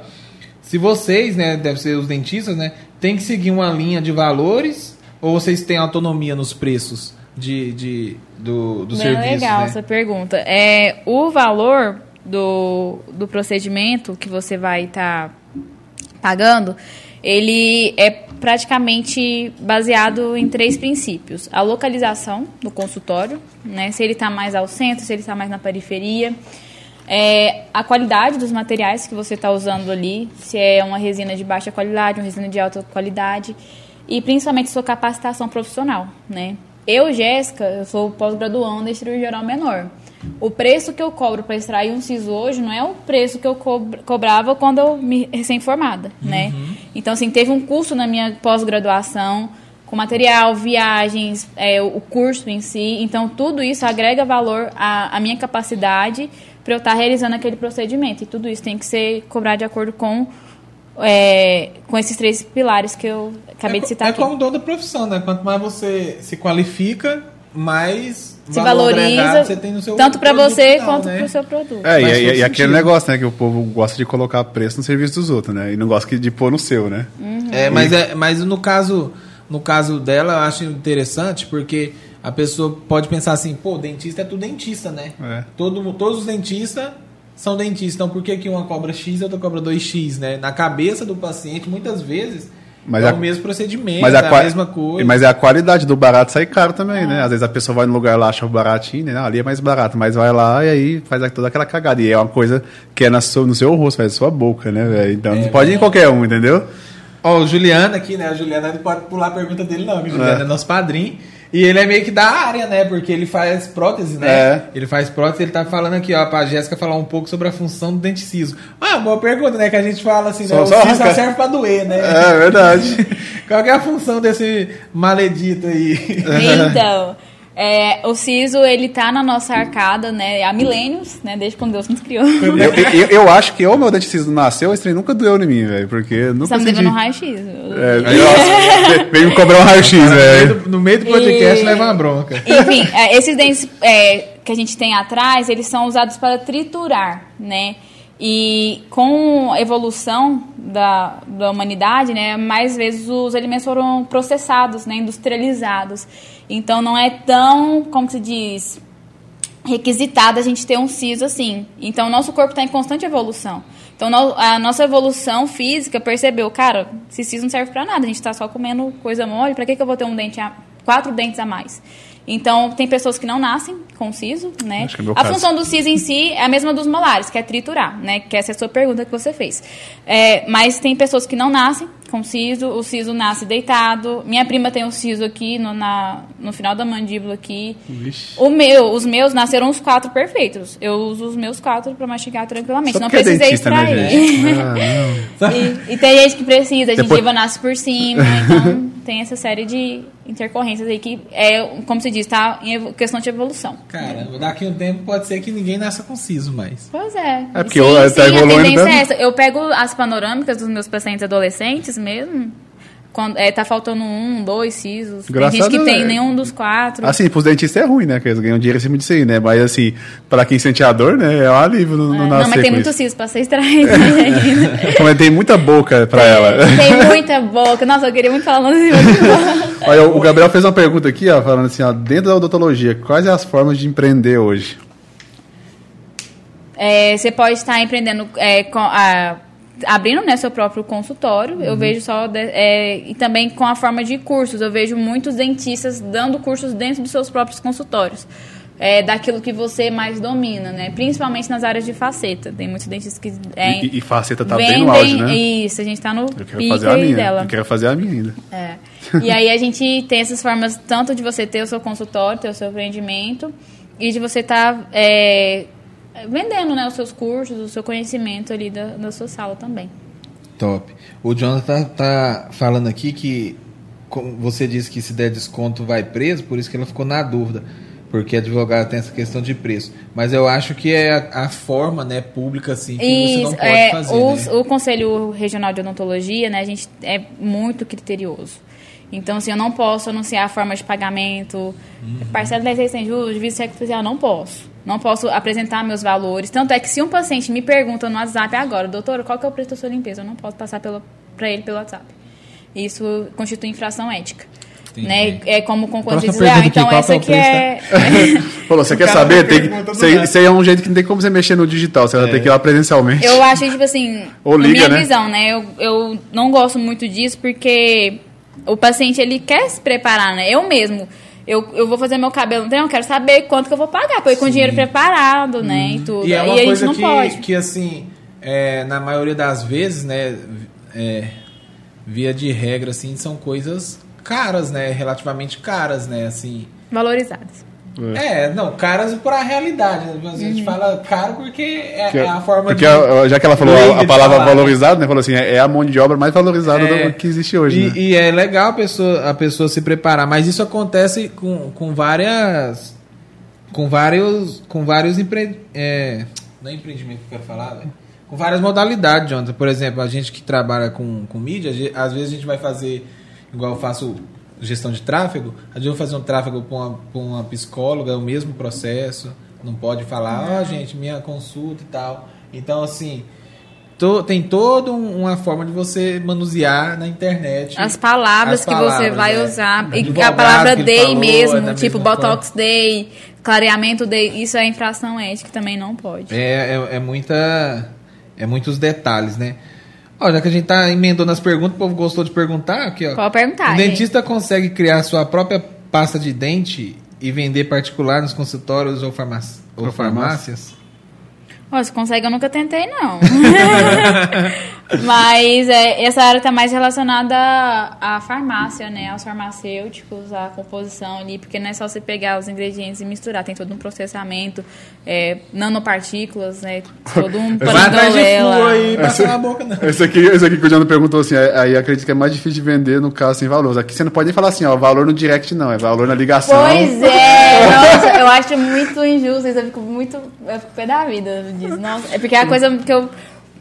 [SPEAKER 1] Se vocês, né, deve ser os dentistas, né, tem que seguir uma linha de valores ou vocês têm autonomia nos preços de, de, do, do
[SPEAKER 2] Bem
[SPEAKER 1] serviço,
[SPEAKER 2] legal
[SPEAKER 1] né?
[SPEAKER 2] essa pergunta. É, o valor do, do procedimento que você vai estar pagando, ele é praticamente baseado em três princípios. A localização do consultório, né? se ele está mais ao centro, se ele está mais na periferia. É, a qualidade dos materiais que você está usando ali, se é uma resina de baixa qualidade, uma resina de alta qualidade, e principalmente sua capacitação profissional, né? Eu, Jéssica, eu sou pós-graduanda em cirurgia geral menor. O preço que eu cobro para extrair um siso hoje não é o preço que eu cob- cobrava quando eu me recém-formada, né? Então, assim, teve um curso na minha pós-graduação com material, viagens, é, o curso em si. Então, tudo isso agrega valor à, à minha capacidade para eu estar realizando aquele procedimento. E tudo isso tem que ser cobrado de acordo com, é, com esses três pilares que eu acabei
[SPEAKER 1] é,
[SPEAKER 2] de citar
[SPEAKER 1] é
[SPEAKER 2] aqui.
[SPEAKER 1] como toda profissão, né? Quanto mais você se qualifica, mais
[SPEAKER 2] Se valoriza
[SPEAKER 1] você tem no seu
[SPEAKER 2] tanto para você
[SPEAKER 1] final,
[SPEAKER 2] quanto
[SPEAKER 1] né?
[SPEAKER 2] para o seu produto.
[SPEAKER 3] É, e,
[SPEAKER 1] Faz
[SPEAKER 3] e- e aquele negócio, né, que o povo gosta de colocar preço no serviço dos outros, né? E não gosta que- de pôr no seu, né?
[SPEAKER 1] É, mas, é, mas no caso no caso dela, eu acho interessante porque a pessoa pode pensar assim, pô, dentista é tudo dentista, né?
[SPEAKER 3] É.
[SPEAKER 1] Todo, todos os dentistas são dentistas. Então por que, que uma cobra X e outra cobra 2X, né? Na cabeça do paciente, muitas vezes,
[SPEAKER 3] Mas
[SPEAKER 1] é
[SPEAKER 3] a-
[SPEAKER 1] o mesmo procedimento,
[SPEAKER 3] Mas
[SPEAKER 1] é
[SPEAKER 3] a,
[SPEAKER 1] a
[SPEAKER 3] qua-
[SPEAKER 1] mesma coisa.
[SPEAKER 3] mas é a qualidade do barato sai caro também, né? Às vezes a pessoa vai no lugar lá, acha baratinho, né? Ali é mais barato, mas vai lá e aí faz toda aquela cagada. E é uma coisa que é na sua, no seu rosto, faz na sua boca, né, velho? Então não pode ir em qualquer um, entendeu?
[SPEAKER 1] Ó, o Juliano aqui, né? O Juliano não pode pular a pergunta dele, não. que O Juliano é, nosso padrinho. E ele é meio que da área, né? Porque ele faz prótese, né?
[SPEAKER 3] É.
[SPEAKER 1] Ele faz prótese, ele tá falando aqui, ó, pra Jéssica falar um pouco sobre a função do denticismo. Ah, boa pergunta, né? Que a gente fala assim, né?
[SPEAKER 3] Só-
[SPEAKER 1] o
[SPEAKER 3] só
[SPEAKER 1] siso serve pra doer, né?
[SPEAKER 3] É verdade.
[SPEAKER 1] Qual que é a função desse maledito aí?
[SPEAKER 2] Então, é, o siso, ele tá na nossa arcada, né? Há milênios, né? Desde quando Deus nos criou.
[SPEAKER 3] eu, eu, eu acho que ou meu denticismo nasceu, esse trem nunca doeu em mim, velho. Porque nunca
[SPEAKER 2] Você tá me
[SPEAKER 3] senti...
[SPEAKER 2] devendo um raio-x.
[SPEAKER 3] É, vem me cobrar um raio-x, velho.
[SPEAKER 1] no meio do podcast
[SPEAKER 2] E-
[SPEAKER 1] leva uma bronca.
[SPEAKER 2] Enfim, é, esses dentes é, que a gente tem atrás, eles são usados para triturar, né? E com a evolução da, da humanidade, né, mais vezes os alimentos foram processados, né, industrializados. Então não é tão, como se diz, requisitado a gente ter um siso assim. Então, o nosso corpo está em constante evolução. Então, a nossa evolução física percebeu, cara, esse siso não serve para nada, a gente está só comendo coisa mole, para que, que eu vou ter um dente a, quatro dentes a mais? Então, tem pessoas que não nascem com siso, né?
[SPEAKER 3] É
[SPEAKER 2] a função do siso em si é a mesma dos molares, que é triturar, né? Que essa é a sua pergunta que você fez. É, mas tem pessoas que não nascem com siso, o siso nasce deitado. Minha prima tem um siso aqui no, na, no final da mandíbula aqui.
[SPEAKER 3] Vixe.
[SPEAKER 2] O meu, os meus nasceram os quatro perfeitos. Eu uso os meus quatro pra mastigar tranquilamente. Não
[SPEAKER 3] é
[SPEAKER 2] precisei
[SPEAKER 3] dentista, né,
[SPEAKER 2] extrair.
[SPEAKER 3] gente? Ah,
[SPEAKER 2] e, e tem gente que precisa, a
[SPEAKER 3] Depois-
[SPEAKER 2] gengiva nasce por cima, então tem essa série de intercorrências aí que é, como se diz, tá em questão de evolução.
[SPEAKER 1] Caramba, daqui a um tempo pode ser que ninguém nasça com siso mais.
[SPEAKER 2] Pois é.
[SPEAKER 3] É porque
[SPEAKER 2] sim,
[SPEAKER 3] tá
[SPEAKER 2] sim, a
[SPEAKER 3] evoluindo
[SPEAKER 2] tendência é essa. Eu pego as panorâmicas dos meus pacientes adolescentes mesmo. Quando, é, tá faltando um, dois sisos.
[SPEAKER 3] Graças
[SPEAKER 2] tem gente que tem
[SPEAKER 3] é.
[SPEAKER 2] nenhum dos quatro.
[SPEAKER 3] Assim, pros dentistas é ruim, né? Que eles ganham dinheiro em cima disso aí, né? Mas assim, pra quem sente a dor, né? É um alívio no, no
[SPEAKER 2] É, não,
[SPEAKER 3] nascer
[SPEAKER 2] mas tem muito siso pra ser extraído.
[SPEAKER 3] Mas tem muita boca pra ela.
[SPEAKER 2] Tem muita boca. Nossa, eu queria muito falar boca.
[SPEAKER 3] Olha, o Gabriel fez uma pergunta aqui, ó, falando assim, ó, dentro da odontologia, quais as formas de empreender hoje?
[SPEAKER 2] É, você pode estar empreendendo, é, com a- abrindo né, seu próprio consultório.
[SPEAKER 3] Uhum.
[SPEAKER 2] Eu vejo só. de- é, e também com a forma de cursos. Eu vejo muitos dentistas dando cursos dentro dos seus próprios consultórios. É, daquilo que você mais domina, né? Principalmente nas áreas de faceta. Tem muitos dentistas que. É,
[SPEAKER 3] E, e faceta tá
[SPEAKER 2] vendem,
[SPEAKER 3] bem no auge, né?
[SPEAKER 2] Isso, a gente tá no
[SPEAKER 3] Eu quero fazer a minha.
[SPEAKER 2] dela.
[SPEAKER 3] Eu quero fazer a minha ainda.
[SPEAKER 2] É. E aí a gente tem essas formas tanto de você ter o seu consultório, ter o seu empreendimento e de você estar vendendo né, os seus cursos, o seu conhecimento ali da, da sua sala também.
[SPEAKER 1] Top. O Jonathan tá falando aqui que você disse que se der desconto vai preso, por isso que ela ficou na dúvida. Porque advogado tem essa questão de preço. Mas eu acho que é a, a forma né, pública assim, que você não
[SPEAKER 2] Isso,
[SPEAKER 1] pode
[SPEAKER 2] é,
[SPEAKER 1] fazer.
[SPEAKER 2] os-
[SPEAKER 1] né?
[SPEAKER 2] o Conselho Regional de Odontologia, né, a gente é muito criterioso. Então, assim, eu não posso anunciar a forma de pagamento,
[SPEAKER 1] Uhum.
[SPEAKER 2] parcela 10 sem juros, cheque especial, não posso. Não posso apresentar meus valores. Tanto é que se um paciente me pergunta no WhatsApp agora, doutor, qual que é o preço da sua limpeza? Eu não posso passar para ele pelo WhatsApp. Isso constitui infração ética.
[SPEAKER 1] Entendi.
[SPEAKER 2] Né? É como desleal.
[SPEAKER 1] pergunta aqui,
[SPEAKER 2] Então,
[SPEAKER 1] qual
[SPEAKER 2] essa
[SPEAKER 1] que é
[SPEAKER 2] aqui
[SPEAKER 1] o
[SPEAKER 2] é...
[SPEAKER 3] Falou, você quer saber? Tem,
[SPEAKER 1] do
[SPEAKER 3] isso, aí, é um jeito que não tem como você mexer no digital, você vai ter que ir lá presencialmente.
[SPEAKER 2] Eu acho, tipo assim,
[SPEAKER 3] Ou liga,
[SPEAKER 2] minha
[SPEAKER 3] né?
[SPEAKER 2] visão, né? Eu, eu não gosto muito disso porque o paciente, ele quer se preparar, né? Eu mesmo, eu, eu vou fazer meu cabelo, então eu quero saber quanto que eu vou pagar, pra eu ir com dinheiro preparado, né? E tudo.
[SPEAKER 1] E é uma
[SPEAKER 2] gente
[SPEAKER 1] coisa
[SPEAKER 2] não
[SPEAKER 1] que,
[SPEAKER 2] pode.
[SPEAKER 1] que assim, é, na maioria das vezes, né, é, via de regra, assim, são coisas caras, né, relativamente caras, né, assim.
[SPEAKER 2] Valorizadas.
[SPEAKER 1] É, não, caras para a realidade. né? A gente fala caro porque é,
[SPEAKER 3] Porque,
[SPEAKER 1] é a forma
[SPEAKER 3] porque
[SPEAKER 1] de...
[SPEAKER 3] a- já que ela falou a, palavra
[SPEAKER 1] falar, né?
[SPEAKER 3] valorizado, né? Falou assim, é, é a mão de obra mais valorizada
[SPEAKER 1] É.
[SPEAKER 3] do que existe hoje,
[SPEAKER 1] E,
[SPEAKER 3] né?
[SPEAKER 1] e é legal a pessoa, a pessoa se preparar, mas isso acontece com, com várias. Com vários. Com vários empre, é, não é empreendimento que eu quero falar, velho. Com várias modalidades, Jonathan. Por exemplo, a gente que trabalha com, com mídia, às vezes a gente vai fazer, igual eu faço gestão de tráfego, vezes eu vou fazer um tráfego para uma, uma psicóloga, é o mesmo processo. Não pode falar, ó, gente, minha consulta e tal. Então, assim, to- tem toda um- uma forma de você manusear na internet.
[SPEAKER 2] As palavras
[SPEAKER 1] As
[SPEAKER 2] que você
[SPEAKER 1] palavras,
[SPEAKER 2] vai
[SPEAKER 1] é.
[SPEAKER 2] usar. E a palavra day
[SPEAKER 1] falou, é
[SPEAKER 2] mesmo,
[SPEAKER 1] da
[SPEAKER 2] tipo Botox day, clareamento day, isso é infração ética, também não pode.
[SPEAKER 1] É, é, é muita. É muitos detalhes, né? Ó, já que a gente tá emendando as perguntas, o povo gostou de perguntar aqui, ó.
[SPEAKER 2] Pode perguntar,
[SPEAKER 1] O dentista consegue criar sua própria pasta de dente e vender particular nos consultórios ou Ou farmácias?
[SPEAKER 2] Se consegue, eu nunca tentei, não. Mas é, essa área está mais relacionada à, à farmácia, né? Aos farmacêuticos, à composição ali, porque não é só você pegar os ingredientes e misturar, tem todo um processamento, é, nanopartículas, né? Todo um
[SPEAKER 1] Vai atrás de
[SPEAKER 2] parandolela.
[SPEAKER 1] flor aí, passa na boca, não.
[SPEAKER 3] Esse aqui, esse aqui que o Jano perguntou assim, aí aí acredito que é mais difícil de vender no caso sem valor. Aqui você não pode nem falar assim, ó, valor no direct não, é valor na ligação.
[SPEAKER 2] Pois é, nossa, acho muito injusto isso, eu fico muito, eu fico pé da vida disso, nossa, é porque é a coisa que eu,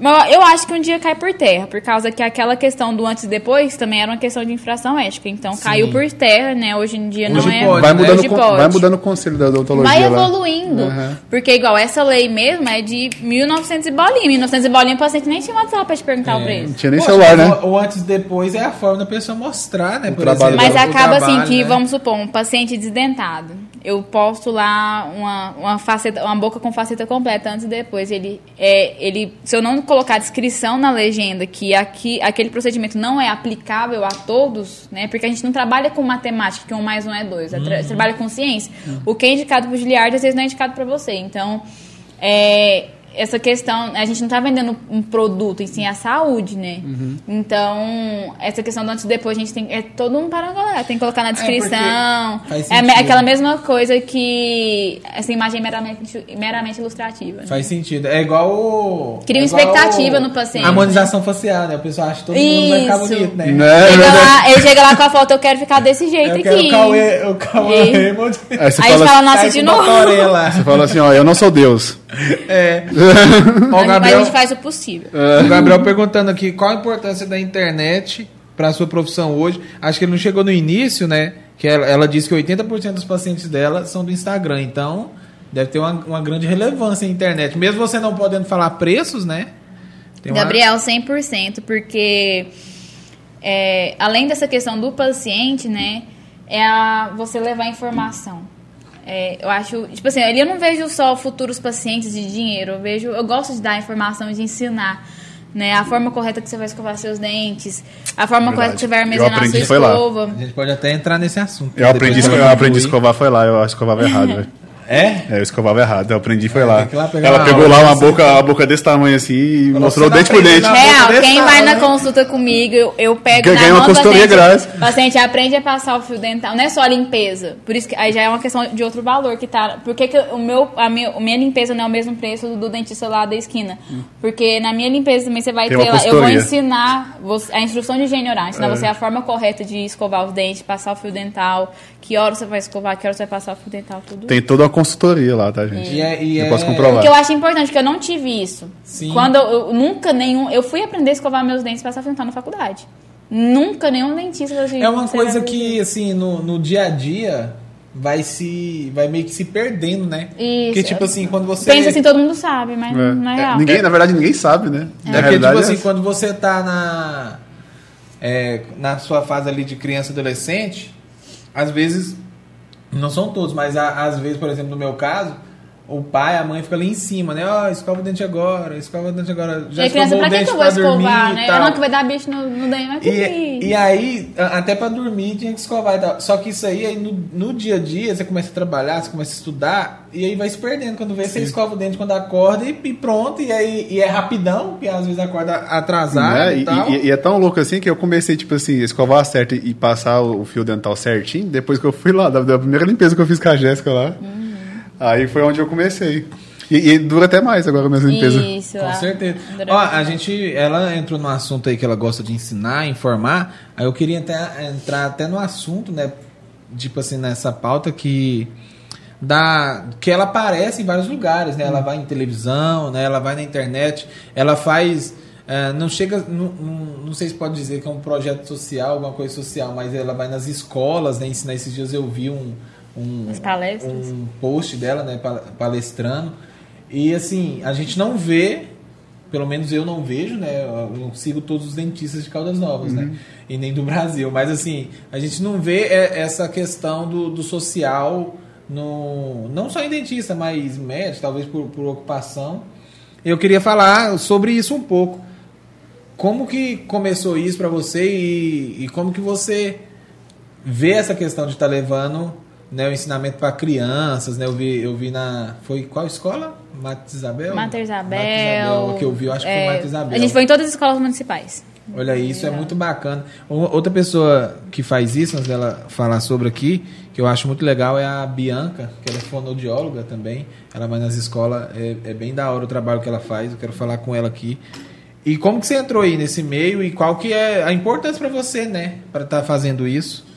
[SPEAKER 2] mas eu acho que um dia cai por terra, por causa que aquela questão do antes e depois também era uma questão de infração ética, então caiu por terra, né, hoje em dia não
[SPEAKER 1] Hoje
[SPEAKER 2] é...
[SPEAKER 1] pode,
[SPEAKER 3] Vai
[SPEAKER 1] né?
[SPEAKER 3] mudando,
[SPEAKER 2] Hoje pode.
[SPEAKER 3] vai mudando o conselho da odontologia
[SPEAKER 2] Vai
[SPEAKER 3] lá.
[SPEAKER 2] evoluindo,
[SPEAKER 3] Aham.
[SPEAKER 2] porque igual essa lei mesmo é de 1900 e bolinha, 1900 e bolinha o paciente nem tinha WhatsApp pra te perguntar o
[SPEAKER 3] Não
[SPEAKER 2] preço.
[SPEAKER 3] tinha nem
[SPEAKER 1] Poxa,
[SPEAKER 3] celular, né?
[SPEAKER 1] O, o antes e depois é a forma da pessoa mostrar, né?
[SPEAKER 3] O
[SPEAKER 1] por
[SPEAKER 3] trabalho
[SPEAKER 1] exemplo,
[SPEAKER 2] Mas
[SPEAKER 1] o
[SPEAKER 2] acaba assim
[SPEAKER 1] trabalho,
[SPEAKER 2] que,
[SPEAKER 1] né?
[SPEAKER 2] vamos supor, um paciente desdentado. Eu posto lá uma, uma, faceta, uma boca com faceta completa antes e depois. Ele, é, ele, se eu não colocar descrição na legenda que aqui, aquele procedimento não é aplicável a todos, né? Porque a gente não trabalha com matemática, que um mais um é dois.
[SPEAKER 1] Uhum.
[SPEAKER 2] Você trabalha com ciência. O que é indicado para o Giliard, às vezes não é indicado para você. Então, é, essa questão, a gente não está vendendo um produto, em sim a saúde, né?
[SPEAKER 1] Uhum.
[SPEAKER 2] Então, essa questão do antes e depois, a gente tem, é todo um parangolé, tem que colocar na
[SPEAKER 1] É,
[SPEAKER 2] descrição.
[SPEAKER 1] faz
[SPEAKER 2] É,
[SPEAKER 1] sentido.
[SPEAKER 2] aquela mesma coisa que essa imagem é meramente, meramente ilustrativa. né?
[SPEAKER 1] Faz sentido. É igual. o-
[SPEAKER 2] Cria uma
[SPEAKER 1] é igual
[SPEAKER 2] expectativa no paciente.
[SPEAKER 1] Harmonização facial, né? O pessoal acha que todo mundo vai ficar
[SPEAKER 2] Isso.
[SPEAKER 1] bonito, né?
[SPEAKER 3] Né?
[SPEAKER 2] Chega
[SPEAKER 3] verdade.
[SPEAKER 2] lá, ele chega lá com a foto, eu quero ficar desse jeito
[SPEAKER 1] Eu quero
[SPEAKER 2] aqui.
[SPEAKER 1] o Cauê, o Cauê
[SPEAKER 2] E-
[SPEAKER 1] Raymond.
[SPEAKER 3] Aí você
[SPEAKER 2] Aí a gente
[SPEAKER 3] fala,
[SPEAKER 2] fala, nossa,
[SPEAKER 1] Sai
[SPEAKER 2] de novo.
[SPEAKER 3] Você fala assim, ó, eu não sou Deus.
[SPEAKER 1] É. Ó, o
[SPEAKER 2] Mas a
[SPEAKER 1] Gabriel,
[SPEAKER 2] gente faz o possível.
[SPEAKER 1] o Gabriel perguntando aqui qual a importância da internet para a sua profissão hoje. Acho que ele não chegou no início, né? Que ela, ela disse que 80% dos pacientes dela são do Instagram. Então, deve ter uma, uma grande relevância a internet. Mesmo você não podendo falar preços, né? Tem uma-
[SPEAKER 2] Gabriel, 100%, porque é, além dessa questão do paciente, né, é a, você levar informação. É, eu acho, tipo assim, ali eu não vejo só futuros pacientes de dinheiro, eu vejo, eu gosto de dar informação, de ensinar, né, a forma correta que você vai escovar seus dentes, a forma
[SPEAKER 3] Verdade.
[SPEAKER 2] correta que você vai armazenar a
[SPEAKER 3] aprendi,
[SPEAKER 2] sua escova.
[SPEAKER 1] A gente pode até entrar nesse assunto.
[SPEAKER 3] Eu aprendi,
[SPEAKER 1] Depois
[SPEAKER 3] eu aprendi a escovar, foi lá, eu escovava errado, velho.
[SPEAKER 1] É?
[SPEAKER 3] É, eu escovava errado, eu aprendi foi lá.
[SPEAKER 1] ir lá pegar
[SPEAKER 3] Ela
[SPEAKER 1] uma
[SPEAKER 3] pegou lá uma boca, a boca desse tamanho assim e mostrou
[SPEAKER 1] não
[SPEAKER 3] dente por dente.
[SPEAKER 2] Real, quem vai na consulta comigo, eu, eu pego
[SPEAKER 3] Ganha
[SPEAKER 2] na
[SPEAKER 3] uma
[SPEAKER 2] mão do
[SPEAKER 3] consultoria
[SPEAKER 2] paciente.
[SPEAKER 3] grátis.
[SPEAKER 2] Paciente, aprende a passar o fio dental. Não é só a limpeza. Por isso que aí já é uma questão de outro valor que tá. Por que, que o meu, a minha, a minha limpeza não é o mesmo preço do dentista lá da esquina? Porque na minha limpeza também você vai
[SPEAKER 3] Tem
[SPEAKER 2] ter
[SPEAKER 3] uma
[SPEAKER 2] lá. Eu vou ensinar você- a instrução de higiene oral, ensinar
[SPEAKER 3] É.
[SPEAKER 2] você a forma correta de escovar os dentes, passar o fio dental, que hora você vai escovar, que hora você vai passar o fio dental, tudo.
[SPEAKER 3] Tem toda uma consultoria lá, tá, gente?
[SPEAKER 1] E é, e
[SPEAKER 3] Eu
[SPEAKER 1] é-
[SPEAKER 3] posso comprovar.
[SPEAKER 2] Porque eu acho importante, porque eu não tive isso.
[SPEAKER 1] Sim.
[SPEAKER 2] Quando eu, eu nunca nenhum. Eu fui aprender a escovar meus dentes e passar fio dental na faculdade. Nunca nenhum dentista assim,
[SPEAKER 1] É uma
[SPEAKER 2] "Você
[SPEAKER 1] coisa que, assim, no, no dia a dia vai se. vai meio que se perdendo, né?
[SPEAKER 2] Isso.
[SPEAKER 1] Porque, tipo assim, quando você.
[SPEAKER 2] Pensa assim, todo mundo sabe, mas
[SPEAKER 3] É.
[SPEAKER 2] não é
[SPEAKER 3] É,
[SPEAKER 2] real.
[SPEAKER 3] ninguém, na verdade, ninguém sabe, né?
[SPEAKER 1] É
[SPEAKER 3] Na
[SPEAKER 1] porque, tipo assim,
[SPEAKER 3] é-
[SPEAKER 1] quando você tá na. é, na sua fase ali de criança e adolescente, às vezes. Não são todos, mas às vezes, por exemplo, no meu caso, o pai, a mãe fica ali em cima, né? Ó, escova o dente agora, escova o dente agora. Já
[SPEAKER 2] e a criança, pra
[SPEAKER 1] o
[SPEAKER 2] que,
[SPEAKER 1] dente
[SPEAKER 2] que eu vou escovar, né?
[SPEAKER 1] tal.
[SPEAKER 2] Não, que vai dar bicho no, no dente, mas que
[SPEAKER 1] E, e aí, até pra dormir tinha que escovar e tal. Só que isso aí, aí no, no dia a dia, você começa a trabalhar, você começa a estudar, e aí vai se perdendo. Quando vê, você escova o dente quando acorda e, e pronto. E aí e é rapidão, porque às vezes acorda atrasado
[SPEAKER 3] Né?
[SPEAKER 1] e, tal.
[SPEAKER 3] e- e é tão louco assim que eu comecei, tipo assim, a escovar certo e passar o fio dental certinho, depois que eu fui lá, da, da primeira limpeza que eu fiz com a Jéssica lá.
[SPEAKER 2] Uhum.
[SPEAKER 3] Aí foi onde eu comecei. E, e dura até mais agora a minha limpeza.
[SPEAKER 2] Isso,
[SPEAKER 1] Com
[SPEAKER 2] lá.
[SPEAKER 1] certeza. Ó,
[SPEAKER 2] a
[SPEAKER 1] gente, ela entrou num assunto aí que ela gosta de ensinar, informar. Aí eu queria até entrar até no assunto, né? Tipo assim, nessa pauta que da que ela aparece em vários lugares, né? Ela vai em televisão, né? Ela vai na internet, ela faz eh, não chega, não, não, não sei se pode dizer que é um projeto social, alguma coisa social, mas ela vai nas escolas, né? Ensinar esses dias eu vi um um, um post dela, né? pa- Palestrando e assim, a gente não vê, pelo menos eu não vejo, né? Eu não sigo todos os dentistas de Caldas Novas, né? E nem do Brasil. Mas assim, a gente não vê é, essa questão do, do social, no, não só em dentista, mas médico, talvez por, por ocupação. Eu queria falar sobre isso um pouco. Como que começou isso para você e, e como que você vê essa questão de estar levando né, o ensinamento para crianças, né? Eu vi, eu vi na foi qual escola? Mata Isabel?
[SPEAKER 2] Mata Isabel.
[SPEAKER 1] Mata Isabel, que eu vi, eu acho que
[SPEAKER 2] é,
[SPEAKER 1] foi Mata Isabel.
[SPEAKER 2] A gente foi em todas as escolas municipais.
[SPEAKER 1] Olha, isso é muito bacana. Outra pessoa que faz isso, antes dela falar sobre aqui, que eu acho muito legal, é a Bianca, que ela é fonoaudióloga também. Ela vai nas escolas, é, é bem da hora o trabalho que ela faz. Eu quero falar com ela aqui. E como que você entrou aí nesse meio e qual que é a importância para você, né, para estar tá fazendo isso?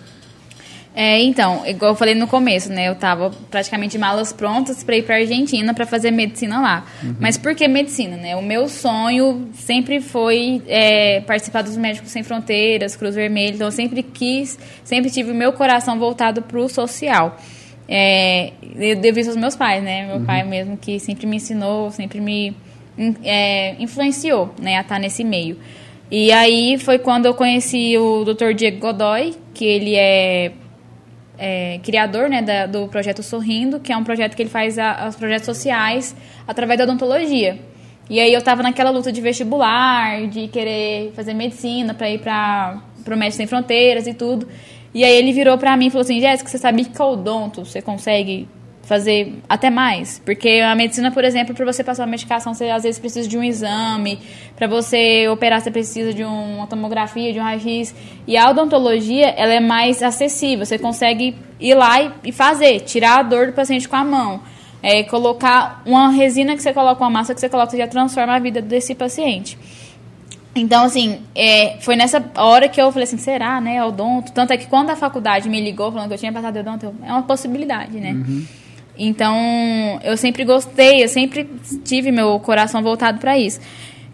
[SPEAKER 2] É, então, igual eu falei no começo, né? Eu tava praticamente malas prontas para ir para Argentina para fazer medicina lá. Uhum. Mas por que medicina, né? O meu sonho sempre foi é, participar dos Médicos Sem Fronteiras, Cruz Vermelha. Então, eu sempre quis, sempre tive o meu coração voltado para o social. É, eu devo isso aos meus pais, né? Meu uhum. pai mesmo que sempre me ensinou, sempre me é, influenciou, né? A estar nesse meio. E aí foi quando eu conheci o Dr. Diego Godoy, que ele é é, criador né, da, do projeto Sorrindo, que é um projeto que ele faz os projetos sociais através da odontologia. E aí eu estava naquela luta de vestibular, de querer fazer medicina para ir para o Médico Sem Fronteiras e tudo. E aí ele virou para mim e falou assim, Jéssica, você sabia que o odonto você consegue fazer até mais. Porque a medicina, por exemplo, para você passar uma medicação, você às vezes precisa de um exame, para você operar, você precisa de uma tomografia, de um raio-x. E a odontologia, ela é mais acessível, você consegue ir lá e fazer, tirar a dor do paciente com a mão. É, colocar uma resina que você coloca, uma massa que você coloca, já transforma a vida desse paciente. Então, assim, é, foi nessa hora que eu falei assim, será, né, odonto? Tanto é que quando a faculdade me ligou falando que eu tinha passado odonto, é uma possibilidade, né? Uhum. Então, eu sempre gostei, eu sempre tive meu coração voltado para isso.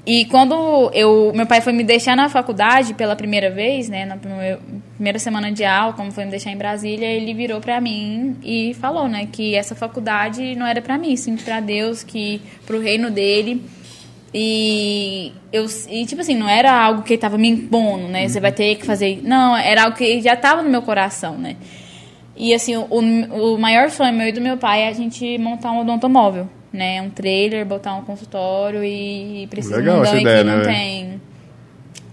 [SPEAKER 2] E quando eu, meu pai foi me deixar na faculdade pela primeira vez, né, na primeira semana de aula, como foi me deixar em Brasília, ele virou para mim e falou, né, que essa faculdade não era para mim, sim para Deus, que pro reino dele. E eu e tipo assim, não era algo que ele tava me impondo, né? Você vai ter que fazer. Não, era algo que já estava no meu coração, né? E assim, o, o maior sonho meu e do meu pai é a gente montar um odontomóvel, né? Um trailer, botar um consultório e precisa
[SPEAKER 3] Legal essa ideia, que não né? tem.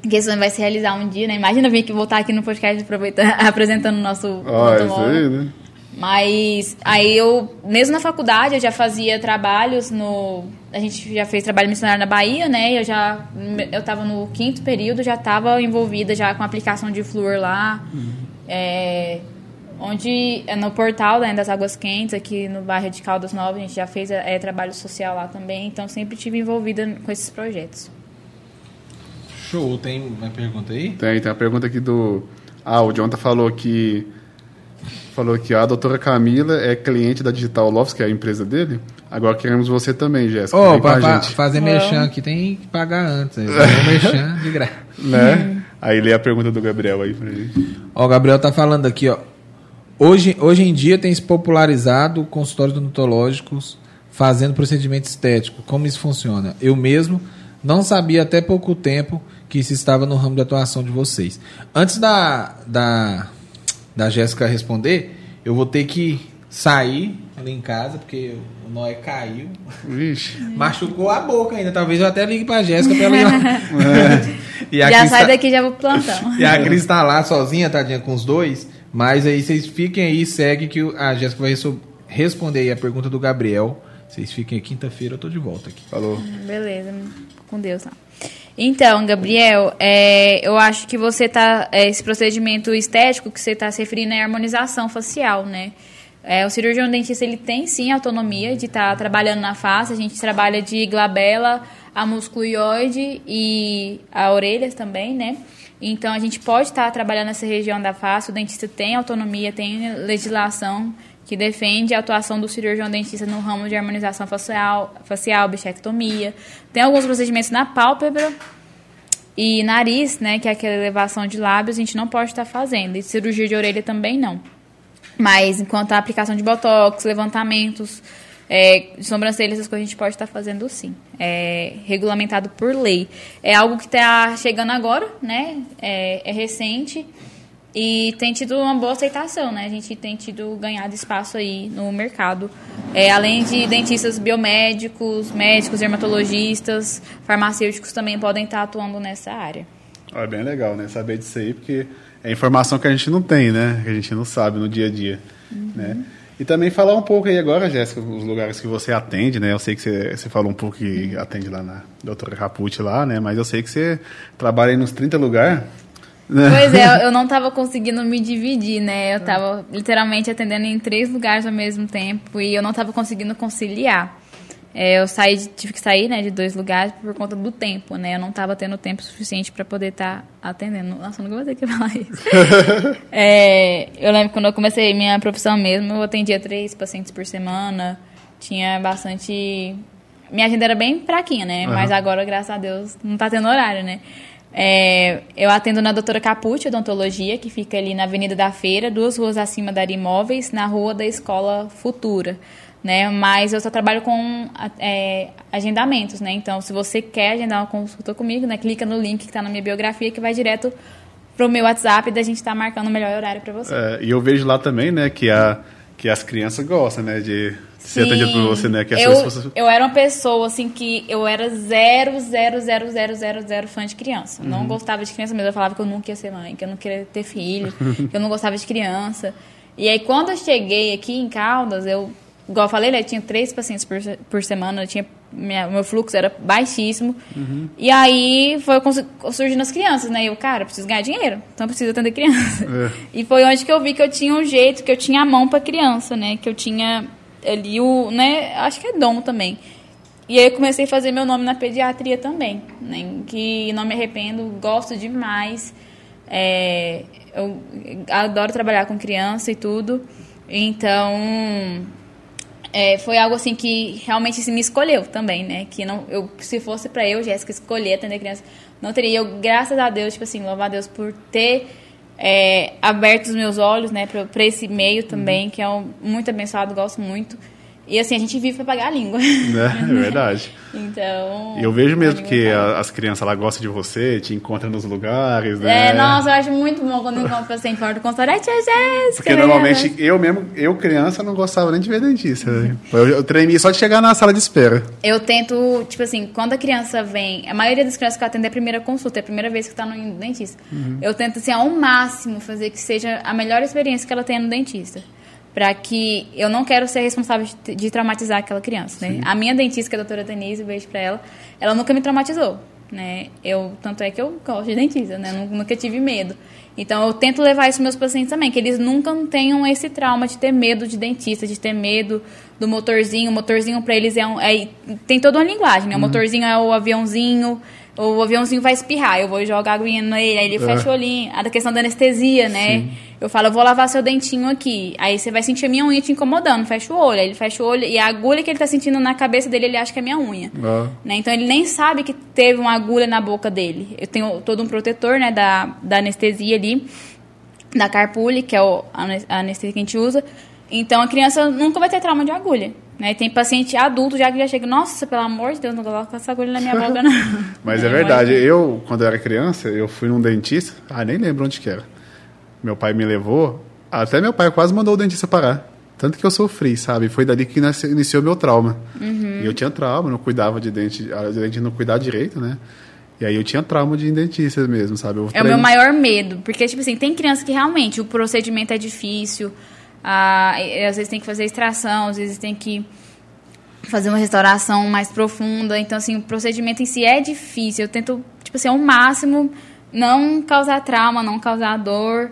[SPEAKER 2] Que esse sonho vai se realizar um dia, né? Imagina vir aqui voltar aqui no podcast apresentando o nosso
[SPEAKER 3] ah, odontomóvel. Isso aí, né?
[SPEAKER 2] Mas aí eu, mesmo na faculdade, eu já fazia trabalhos no. A gente já fez trabalho missionário na Bahia, né? Eu já. Eu tava no quinto período, já estava envolvida já com aplicação de flúor lá. Uhum. É, onde é no portal né, das Águas Quentes, aqui no bairro de Caldas Novas, a gente já fez é, trabalho social lá também, então sempre tive envolvida com esses projetos.
[SPEAKER 1] Show, tem uma pergunta aí?
[SPEAKER 3] Tem, tem uma pergunta aqui do. Ah, o Jonathan falou que. Falou que a doutora Camila é cliente da Digital Lofts, que é a empresa dele. Agora queremos você também, Jéssica.
[SPEAKER 1] Oh, para fazer merchan aqui tem que pagar antes. merchan de graça.
[SPEAKER 3] Né? Aí lê a pergunta do Gabriel aí pra gente.
[SPEAKER 1] Ó, o Gabriel tá falando aqui, ó. Hoje, hoje em dia tem se popularizado consultórios odontológicos fazendo procedimento estético. Como isso funciona? Eu mesmo não sabia até pouco tempo que isso estava no ramo de atuação de vocês. Antes da, da, da Jéssica responder, eu vou ter que sair ali em casa, porque o Noé caiu.
[SPEAKER 3] Vixe.
[SPEAKER 1] Machucou a boca ainda. Talvez eu até ligue pra Jéssica pra ela
[SPEAKER 2] é. já sai tá... daqui já vou plantão.
[SPEAKER 1] E a Cris tá lá sozinha, tadinha, com os dois. Mas aí vocês fiquem aí, segue que a Jéssica vai responder aí a pergunta do Gabriel. Vocês fiquem quinta-feira, eu tô de volta aqui.
[SPEAKER 3] Falou.
[SPEAKER 2] Beleza, com Deus. Não. Então, Gabriel, é, eu acho que você tá. É, esse procedimento estético que você está se referindo é harmonização facial, né? É, o cirurgião dentista ele tem sim autonomia de estar tá trabalhando na face. A gente trabalha de glabela a musculoide e a orelhas também, né? Então, a gente pode estar trabalhando nessa região da face, o dentista tem autonomia, tem legislação que defende a atuação do cirurgião dentista no ramo de harmonização facial, facial bichectomia. Tem alguns procedimentos na pálpebra e nariz, né, que é aquela elevação de lábios, a gente não pode estar fazendo. E cirurgia de orelha também não. Mas enquanto a aplicação de botox, levantamentos, é, sobrancelha, essas coisas a gente pode estar fazendo sim. É regulamentado por lei. É algo que está chegando agora, né? É, é, recente e tem tido uma boa aceitação, né? A gente tem tido ganhado espaço aí no mercado. É, além de dentistas biomédicos, médicos, dermatologistas, farmacêuticos também podem estar atuando nessa área.
[SPEAKER 3] É bem legal, né? Saber disso aí, porque é informação que a gente não tem, né? Que a gente não sabe no dia a dia, uhum. né? E também falar um pouco aí agora, Jéssica, os lugares que você atende, né? Eu sei que você, você falou um pouco que atende lá na doutora Capucci lá, né? Mas eu sei que você trabalha aí nos 30 lugares.
[SPEAKER 2] Né? Pois é, eu não estava conseguindo me dividir, né? Eu estava literalmente atendendo em três lugares ao mesmo tempo e eu não estava conseguindo conciliar. É, eu saí, tive que sair, né, de dois lugares por conta do tempo, né? Eu não estava tendo tempo suficiente para poder estar tá atendendo. Nossa, eu nunca vou ter que falar isso. é, eu lembro quando eu comecei minha profissão mesmo, eu atendia três pacientes por semana, tinha bastante. Minha agenda era bem fraquinha, né? Uhum. Mas agora, graças a Deus, não está tendo horário, né? É, eu atendo na doutora Capucci, odontologia, que fica ali na Avenida da Feira, duas ruas acima da Imóveis, na rua da Escola Futura né? Mas eu só trabalho com é, agendamentos, né? Então, se você quer agendar uma consulta comigo, né? Clica no link que está na minha biografia que vai direto pro meu WhatsApp da gente estar tá marcando o melhor horário para você.
[SPEAKER 3] É, e eu vejo lá também, né, que, a, que as crianças gostam, né, de ser atendido por você, né? Que
[SPEAKER 2] eu, pessoas... eu era uma pessoa, assim, que eu era zero, zero, zero, zero, zero, zero fã de criança. Uhum. Não gostava de criança mesmo. Eu falava que eu nunca ia ser mãe, que eu não queria ter filho, que eu não gostava de criança. E aí, quando eu cheguei aqui em Caldas, eu igual eu falei, né, eu tinha três pacientes por, por semana, eu tinha, minha, meu fluxo era baixíssimo. Uhum. E aí foi surgindo as crianças, né? E eu, cara, preciso ganhar dinheiro, então preciso atender criança. É. E foi onde que eu vi que eu tinha um jeito, que eu tinha a mão para criança, né? Que eu tinha ali o, né? Acho que é dom também. E aí eu comecei a fazer meu nome na pediatria também, né? Que não me arrependo, gosto demais. É, eu adoro trabalhar com criança e tudo. Então, é, foi algo assim que realmente me escolheu também, né? Que não, eu, se fosse para eu, Jéssica, escolher atender criança, não teria. Eu, graças a Deus, tipo assim, louvar a Deus por ter é, aberto os meus olhos, né, para esse meio também, uhum. que é um, muito abençoado, gosto muito. E assim, a gente vive para pagar a língua.
[SPEAKER 3] É, é verdade.
[SPEAKER 2] então.
[SPEAKER 3] Eu vejo mesmo que a, as crianças lá gostam de você, te encontram nos lugares, né?
[SPEAKER 2] É, nossa, eu acho muito bom quando encontro paciente fora do consultório. É, tia Jéssica.
[SPEAKER 3] Porque né? normalmente eu mesmo, eu criança, não gostava nem de ver dentista. Uhum. Eu, eu tremia só de chegar na sala de espera.
[SPEAKER 2] Eu tento, tipo assim, quando a criança vem, a maioria das crianças que eu atendo é a primeira consulta, é a primeira vez que está no dentista. Uhum. Eu tento, assim, ao máximo fazer que seja a melhor experiência que ela tenha no dentista para que eu não quero ser responsável de, de traumatizar aquela criança, né? A minha dentista, que é a doutora Denise, beijo para ela, ela nunca me traumatizou, né? Eu, tanto é que eu gosto de dentista, né? Eu nunca tive medo. Então eu tento levar isso para meus pacientes também, que eles nunca tenham esse trauma de ter medo de dentista, de ter medo do motorzinho. O motorzinho para eles é, um, é tem toda uma linguagem, né? O uhum. motorzinho é o aviãozinho, o aviãozinho vai espirrar, eu vou jogar aguinha nele, aí ele é. fecha o olhinho. A questão da anestesia, né? Sim. Eu falo, eu vou lavar seu dentinho aqui. Aí você vai sentir a minha unha te incomodando, fecha o olho. Aí ele fecha o olho e a agulha que ele tá sentindo na cabeça dele, ele acha que é minha unha. Ah. Né? Então ele nem sabe que teve uma agulha na boca dele. Eu tenho todo um protetor, né, da, da anestesia ali, da carpule, que é o, a anestesia que a gente usa. Então a criança nunca vai ter trauma de agulha. Né? Tem paciente adulto já que já chega, nossa, pelo amor de Deus, não coloca essa agulha na minha boca, não.
[SPEAKER 3] Mas é, verdade. Eu, quando eu era criança, eu fui num dentista, ah, nem lembro onde que era. Meu pai me levou, até meu pai quase mandou o dentista parar. Tanto que eu sofri, sabe? Foi dali que iniciou meu trauma. Uhum. E eu tinha trauma, não cuidava de dente, a dente não cuidava direito, né? E aí eu tinha trauma de dentista mesmo, sabe?
[SPEAKER 2] é o meu maior medo, porque, tipo assim, tem criança que realmente o procedimento é difícil, ah, às vezes tem que fazer extração, às vezes tem que fazer uma restauração mais profunda. Então, assim, o procedimento em si é difícil. Eu tento, tipo assim, ao máximo não causar trauma, não causar dor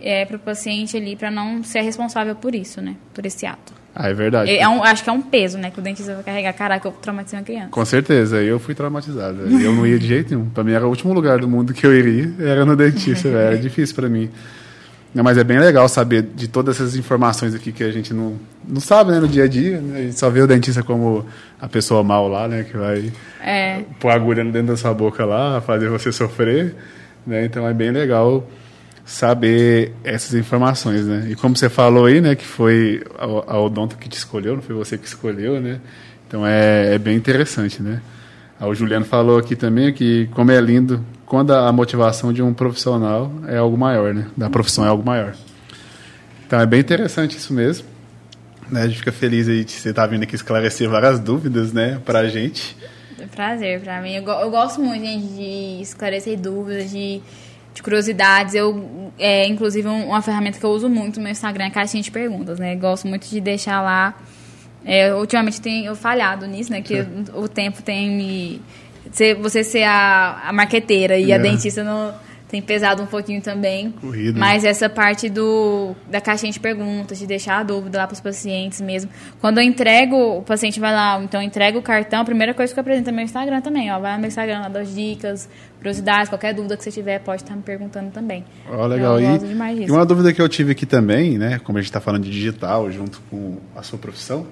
[SPEAKER 2] é, para o paciente ali, para não ser responsável por isso, né? Por esse ato.
[SPEAKER 3] Ah, é verdade.
[SPEAKER 2] É, é um, acho que é um peso, né? Que o dentista vai carregar. Caraca, eu traumatizei uma criança.
[SPEAKER 3] Com certeza, eu fui traumatizado. Eu não ia de jeito nenhum. Para mim era o último lugar do mundo que eu iria, era no dentista, Era difícil para mim. Não, mas é bem legal saber de todas essas informações aqui que a gente não, não sabe né, no dia a dia. Né? A gente só vê o dentista como a pessoa mal lá, né? Que vai é. pôr a agulha dentro da sua boca lá, fazer você sofrer. Né? Então é bem legal saber essas informações, né? E como você falou aí, né, que foi a, a Odonto que te escolheu, não foi você que escolheu, né? Então é, é bem interessante, né? O Juliano falou aqui também que como é lindo quando a motivação de um profissional é algo maior, né? Da profissão é algo maior. Então é bem interessante isso mesmo. Né? A gente fica feliz aí de você estar tá vindo aqui esclarecer várias dúvidas, né, pra gente.
[SPEAKER 2] É prazer pra mim. Eu, eu gosto muito, gente, de esclarecer dúvidas, de de curiosidades. Eu, é, inclusive, um- uma ferramenta que eu uso muito no meu Instagram é a caixinha de perguntas, né? Gosto muito de deixar lá. É, ultimamente tenho falhado nisso, né? Que o tempo tem me. ser- você ser a, a marqueteira e a
[SPEAKER 3] É.
[SPEAKER 2] dentista não, tem pesado um pouquinho também.
[SPEAKER 3] Corrido?
[SPEAKER 2] Mas essa parte do, da caixinha de perguntas, de deixar a dúvida lá para os pacientes mesmo. Quando eu entrego, o paciente vai lá, então eu entrego o cartão, a primeira coisa que eu apresento é meu Instagram também, ó. Vai no meu Instagram lá, das dicas, curiosidades, qualquer dúvida que você tiver, pode estar me perguntando também.
[SPEAKER 3] Ó, legal.
[SPEAKER 2] Eu
[SPEAKER 3] E,
[SPEAKER 2] gosto
[SPEAKER 3] e
[SPEAKER 2] disso.
[SPEAKER 3] uma dúvida que eu tive aqui também, né? Como a gente está falando de digital junto com a sua profissão,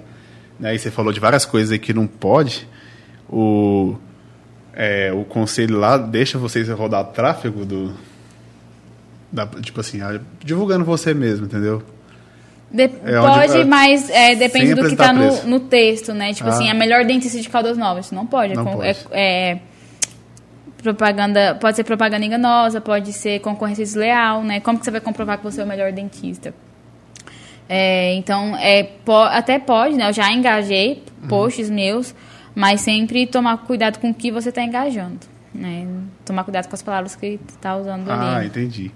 [SPEAKER 3] né? E você falou de várias coisas aí que não pode. O, é, o conselho lá deixa vocês rodar tráfego do. Da, tipo assim, divulgando você mesmo, entendeu?
[SPEAKER 2] De-
[SPEAKER 3] É onde-
[SPEAKER 2] pode,
[SPEAKER 3] é,
[SPEAKER 2] mas é, depende do que
[SPEAKER 3] apresentar
[SPEAKER 2] tá no, no texto, né? Tipo
[SPEAKER 3] Ah.
[SPEAKER 2] assim, a melhor dentista de Caldas Novas. Não pode. É
[SPEAKER 3] Não
[SPEAKER 2] com-
[SPEAKER 3] pode.
[SPEAKER 2] É, é propaganda, pode ser propaganda enganosa, pode ser concorrência desleal, né? Como que você vai comprovar que você é o melhor dentista? É, então, é, po- até pode, né? Eu já engajei
[SPEAKER 3] Uhum.
[SPEAKER 2] posts meus, mas sempre tomar cuidado com o que você está engajando, né? Tomar cuidado com as palavras que está usando
[SPEAKER 3] Ah,
[SPEAKER 2] ali.
[SPEAKER 3] entendi.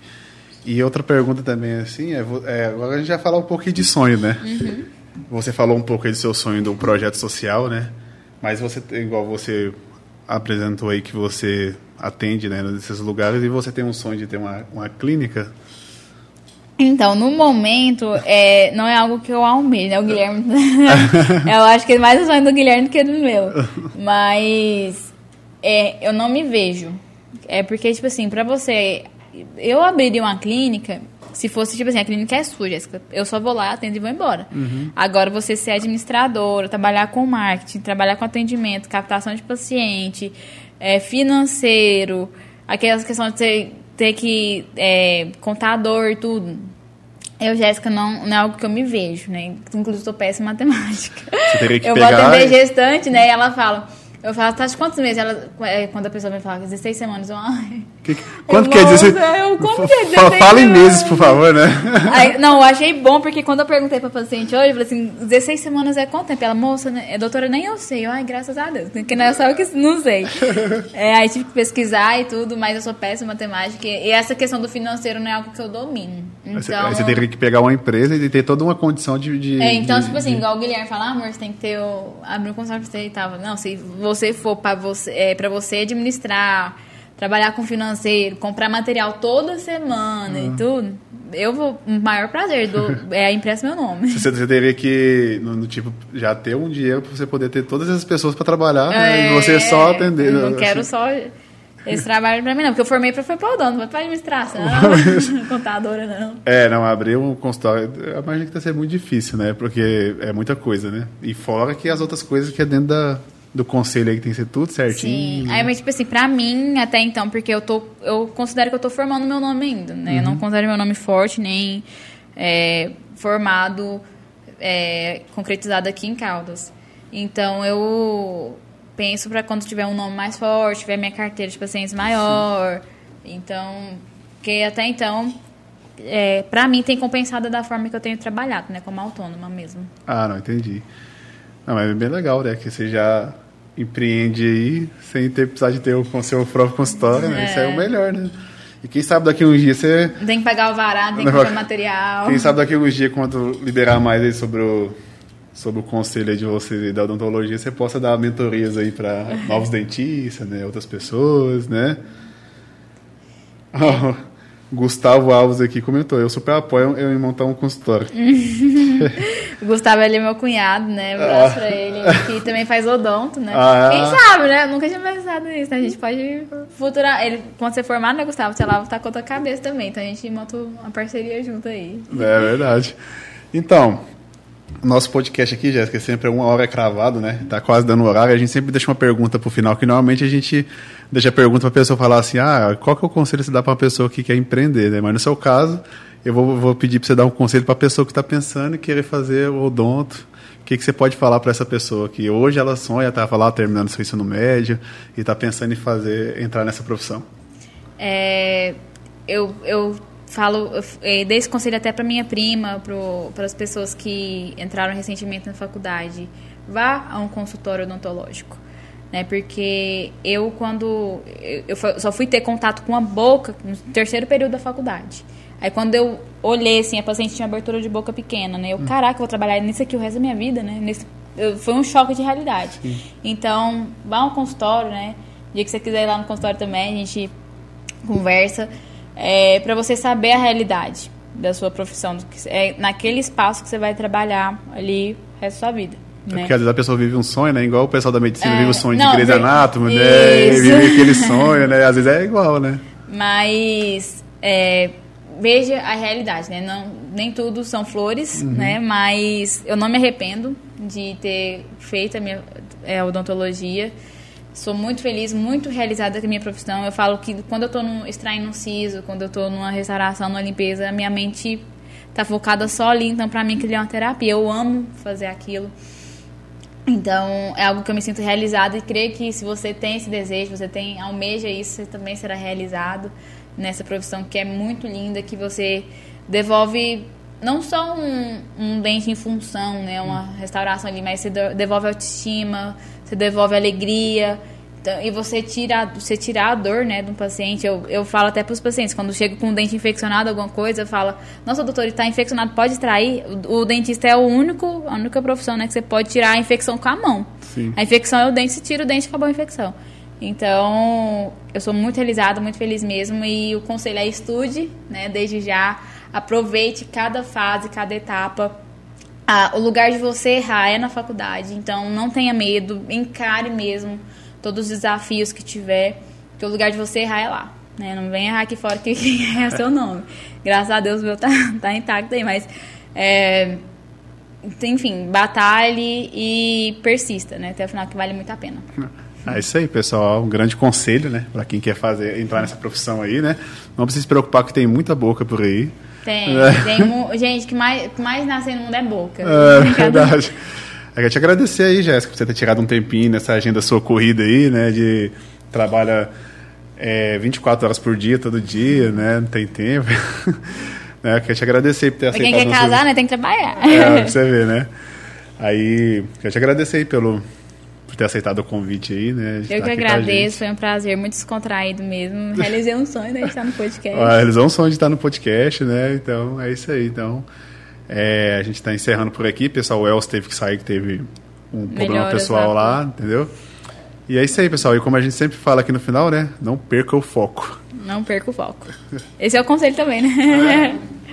[SPEAKER 3] E outra pergunta também, assim, é, é, agora a gente vai falar um pouquinho de sonho, né?
[SPEAKER 2] Uhum.
[SPEAKER 3] Você falou um pouco aí do seu sonho do projeto social, né? Mas você, igual você apresentou aí que você atende né, nesses lugares e você tem um sonho de ter uma, uma clínica.
[SPEAKER 2] Então, no momento, é, não é algo que eu almejo, né? O Guilherme. eu acho que é mais o sonho do Guilherme do que do meu. Mas é, eu não me vejo. É porque, tipo assim, pra você. Eu abriria uma clínica se fosse, tipo assim, a clínica é sua, Jéssica. Eu só vou lá, atendo e vou embora. Agora, você ser administradora, trabalhar com marketing, trabalhar com atendimento, captação de paciente, é, financeiro, aquelas questões de ter, ter que. É, contador e tudo. Eu, Jéssica, não, não é algo que eu me vejo, né? Inclusive, estou péssima em matemática.
[SPEAKER 3] Você teria que
[SPEAKER 2] eu
[SPEAKER 3] pegar
[SPEAKER 2] vou atender gestante, né? E ela fala. Eu falo, tá de quantos meses? Ela, é, quando a pessoa me fala, 16 semanas, eu, ai.
[SPEAKER 3] Que- quanto quer dizer?
[SPEAKER 2] eu- como que é
[SPEAKER 3] Fa-
[SPEAKER 2] 16
[SPEAKER 3] Fala em meses, por favor, né?
[SPEAKER 2] Aí, não, eu achei bom, porque quando eu perguntei pra paciente hoje, eu falei assim, 16 semanas é quanto tempo? Ela, moça, né, é, doutora, nem eu sei. Eu, ai, graças a Deus, que não é só eu que não sei. É, aí tive que pesquisar e tudo, mas eu sou péssima em matemática. E essa questão do financeiro não é algo que eu domino.
[SPEAKER 3] Aí você-
[SPEAKER 2] Então,
[SPEAKER 3] aí você teria que pegar uma empresa e ter toda uma condição de. de-
[SPEAKER 2] é, então,
[SPEAKER 3] de-
[SPEAKER 2] tipo assim,
[SPEAKER 3] de-
[SPEAKER 2] igual o Guilherme fala, ah, amor, você tem que ter o. abrir um consórcio pra você e tal. Não, se você for pra você, é, pra você administrar, trabalhar com financeiro, comprar material toda semana
[SPEAKER 3] Uhum.
[SPEAKER 2] e tudo, eu vou. O maior prazer do, é impresso meu nome.
[SPEAKER 3] Você, você teria que, no, no tipo, já ter um dinheiro para você poder ter todas essas pessoas para trabalhar né, e você só atender.
[SPEAKER 2] É, Eu não
[SPEAKER 3] assim.
[SPEAKER 2] quero só esse trabalho pra mim, não. Porque eu formei pra foi pra odonto, não pra administração. contadora, não.
[SPEAKER 3] É, não, abrir um consultório, eu imagino que deve ser muito difícil, né? Porque é muita coisa, né? E fora que as outras coisas que é dentro da, do conselho aí que tem que ser tudo certinho.
[SPEAKER 2] Sim. Aí, mas, tipo assim, pra mim, até então, porque eu tô. Eu considero que eu tô formando meu nome ainda, né? Eu não considero meu nome forte, nem é, formado, é, concretizado aqui em Caldas. Então eu penso pra quando tiver um nome mais forte, tiver minha carteira de pacientes maior. Então, porque até então, é, pra mim tem compensado da forma que eu tenho trabalhado, né? Como autônoma mesmo.
[SPEAKER 3] Ah, não, entendi. Não, mas é bem legal, né? Que você já empreende aí sem ter precisar de ter o seu próprio consultório, né? Isso é o melhor, né? E quem sabe daqui uns dias você.
[SPEAKER 2] Tem que pagar o varado, tem que comprar material.
[SPEAKER 3] Quem sabe daqui uns dias, quando liberar mais aí sobre o, sobre o conselho aí de você da odontologia, você possa dar mentorias aí para novos dentistas, né? Outras pessoas, né? Ó, Gustavo Alves aqui comentou, eu super apoio eu em montar um consultório.
[SPEAKER 2] O Gustavo ele é meu cunhado, né? Um abraço pra ele, que também faz odonto, né?
[SPEAKER 3] Ah.
[SPEAKER 2] Quem sabe, né? Nunca tinha pensado nisso, né? A gente pode futurar. Ele, quando você formar, né, Gustavo? Você lá tá com a tua cabeça também. Então a gente monta uma parceria junto aí.
[SPEAKER 3] É verdade. Então, nosso podcast aqui, Jéssica, sempre é uma hora cravado, né? Tá quase dando horário. A gente sempre deixa uma pergunta pro final, que normalmente a gente deixa a pergunta pra pessoa falar assim: ah, qual que é o conselho que você dá pra uma pessoa que quer empreender, né? Mas no seu caso, eu vou, vou pedir pra você dar um conselho pra pessoa que tá pensando em querer fazer o odonto. O que, que você pode falar para essa pessoa que hoje ela sonha, tá lá terminando seu ensino médio e tá pensando em fazer, entrar nessa profissão?
[SPEAKER 2] É, eu, eu falo, eu eh, dei esse conselho até para minha prima, para as pessoas que entraram recentemente na faculdade. Vá a um consultório odontológico. né? Porque eu, quando. Eu só fui ter contato com a boca no terceiro período da faculdade. Aí quando eu olhei, assim, a paciente tinha abertura de boca pequena, né? Eu, hum. caraca, vou trabalhar nisso aqui o resto da minha vida, né? Nesse, eu, foi um choque de realidade. Sim. Então, vá ao consultório, né? O dia que você quiser ir lá no consultório também, a gente conversa. É, para você saber a realidade da sua profissão. É naquele espaço que você vai trabalhar ali o resto da sua vida.
[SPEAKER 3] É né? porque às vezes a pessoa vive um sonho, né? Igual o pessoal da medicina é, vive o sonho não, de Grey's Anatomy, né? E vive aquele sonho, né? Às vezes é igual, né?
[SPEAKER 2] Mas é, veja a realidade, né? Não, nem tudo são flores, uhum. né? Mas eu não me arrependo de ter feito a minha é, odontologia. Sou muito feliz, muito realizada com a minha profissão. Eu falo que quando eu estou extraindo um siso, quando eu estou numa restauração, numa limpeza, minha mente está focada só ali. Então, para mim, aquilo é uma terapia. Eu amo fazer aquilo. Então, é algo que eu me sinto realizada e creio que se você tem esse desejo, você tem almeja isso, você também será realizado nessa profissão que é muito linda, que você devolve não só um, um dente em função, né, uma restauração ali, mas você devolve autoestima, você devolve alegria, então, e você tira, você tira a dor, né, de um paciente. Eu, eu falo até para os pacientes, quando chega com um dente infeccionado, alguma coisa, eu falo, nossa, doutor, está infeccionado, pode extrair? O, o, dentista é o único, a única profissão, né, que você pode tirar a infecção com a mão. Sim. A infecção é o dente, você tira o dente, acabou a infecção. Então, eu sou muito realizada, muito feliz mesmo, e o conselho é estude, né, desde já, aproveite cada fase, cada etapa, ah, o lugar de você errar é na faculdade, então não tenha medo, encare mesmo todos os desafios que tiver, que o lugar de você errar é lá. Né? Não vem errar aqui fora que é seu nome. Graças a Deus o meu tá, tá intacto aí, mas é, enfim, batalhe e persista, né? Até o final que vale muito a pena.
[SPEAKER 3] É isso aí, pessoal. Um grande conselho, né? Para quem quer fazer, entrar nessa profissão aí, né? Não precisa se preocupar que tem muita boca por aí.
[SPEAKER 2] Tem, é. tem um, gente, que mais, que mais nasce no mundo é boca.
[SPEAKER 3] É, verdade. Eu quero te agradecer aí, Jéssica, por você ter tirado um tempinho nessa agenda sua corrida aí, né? De trabalha é, 24 horas por dia, todo dia, né? Não tem tempo. né? Quero te agradecer por ter aceitado.
[SPEAKER 2] Quem quer casar, né? Tem que trabalhar.
[SPEAKER 3] É, pra você ver, né? Aí, quero te agradecer aí pelo, por ter aceitado o convite aí, né?
[SPEAKER 2] Eu que agradeço, foi um prazer, muito descontraído mesmo. Realizei um sonho né, de estar no podcast.
[SPEAKER 3] Ah, realizou um sonho de estar no podcast, né? Então, é isso aí. Então, é, a gente está encerrando por aqui. Pessoal, o Els teve que sair, que teve um problema pessoal lá, entendeu? E é isso aí, pessoal. E como a gente sempre fala aqui no final, né? Não perca o foco.
[SPEAKER 2] Não perca o foco. Esse é o conselho também, né? É.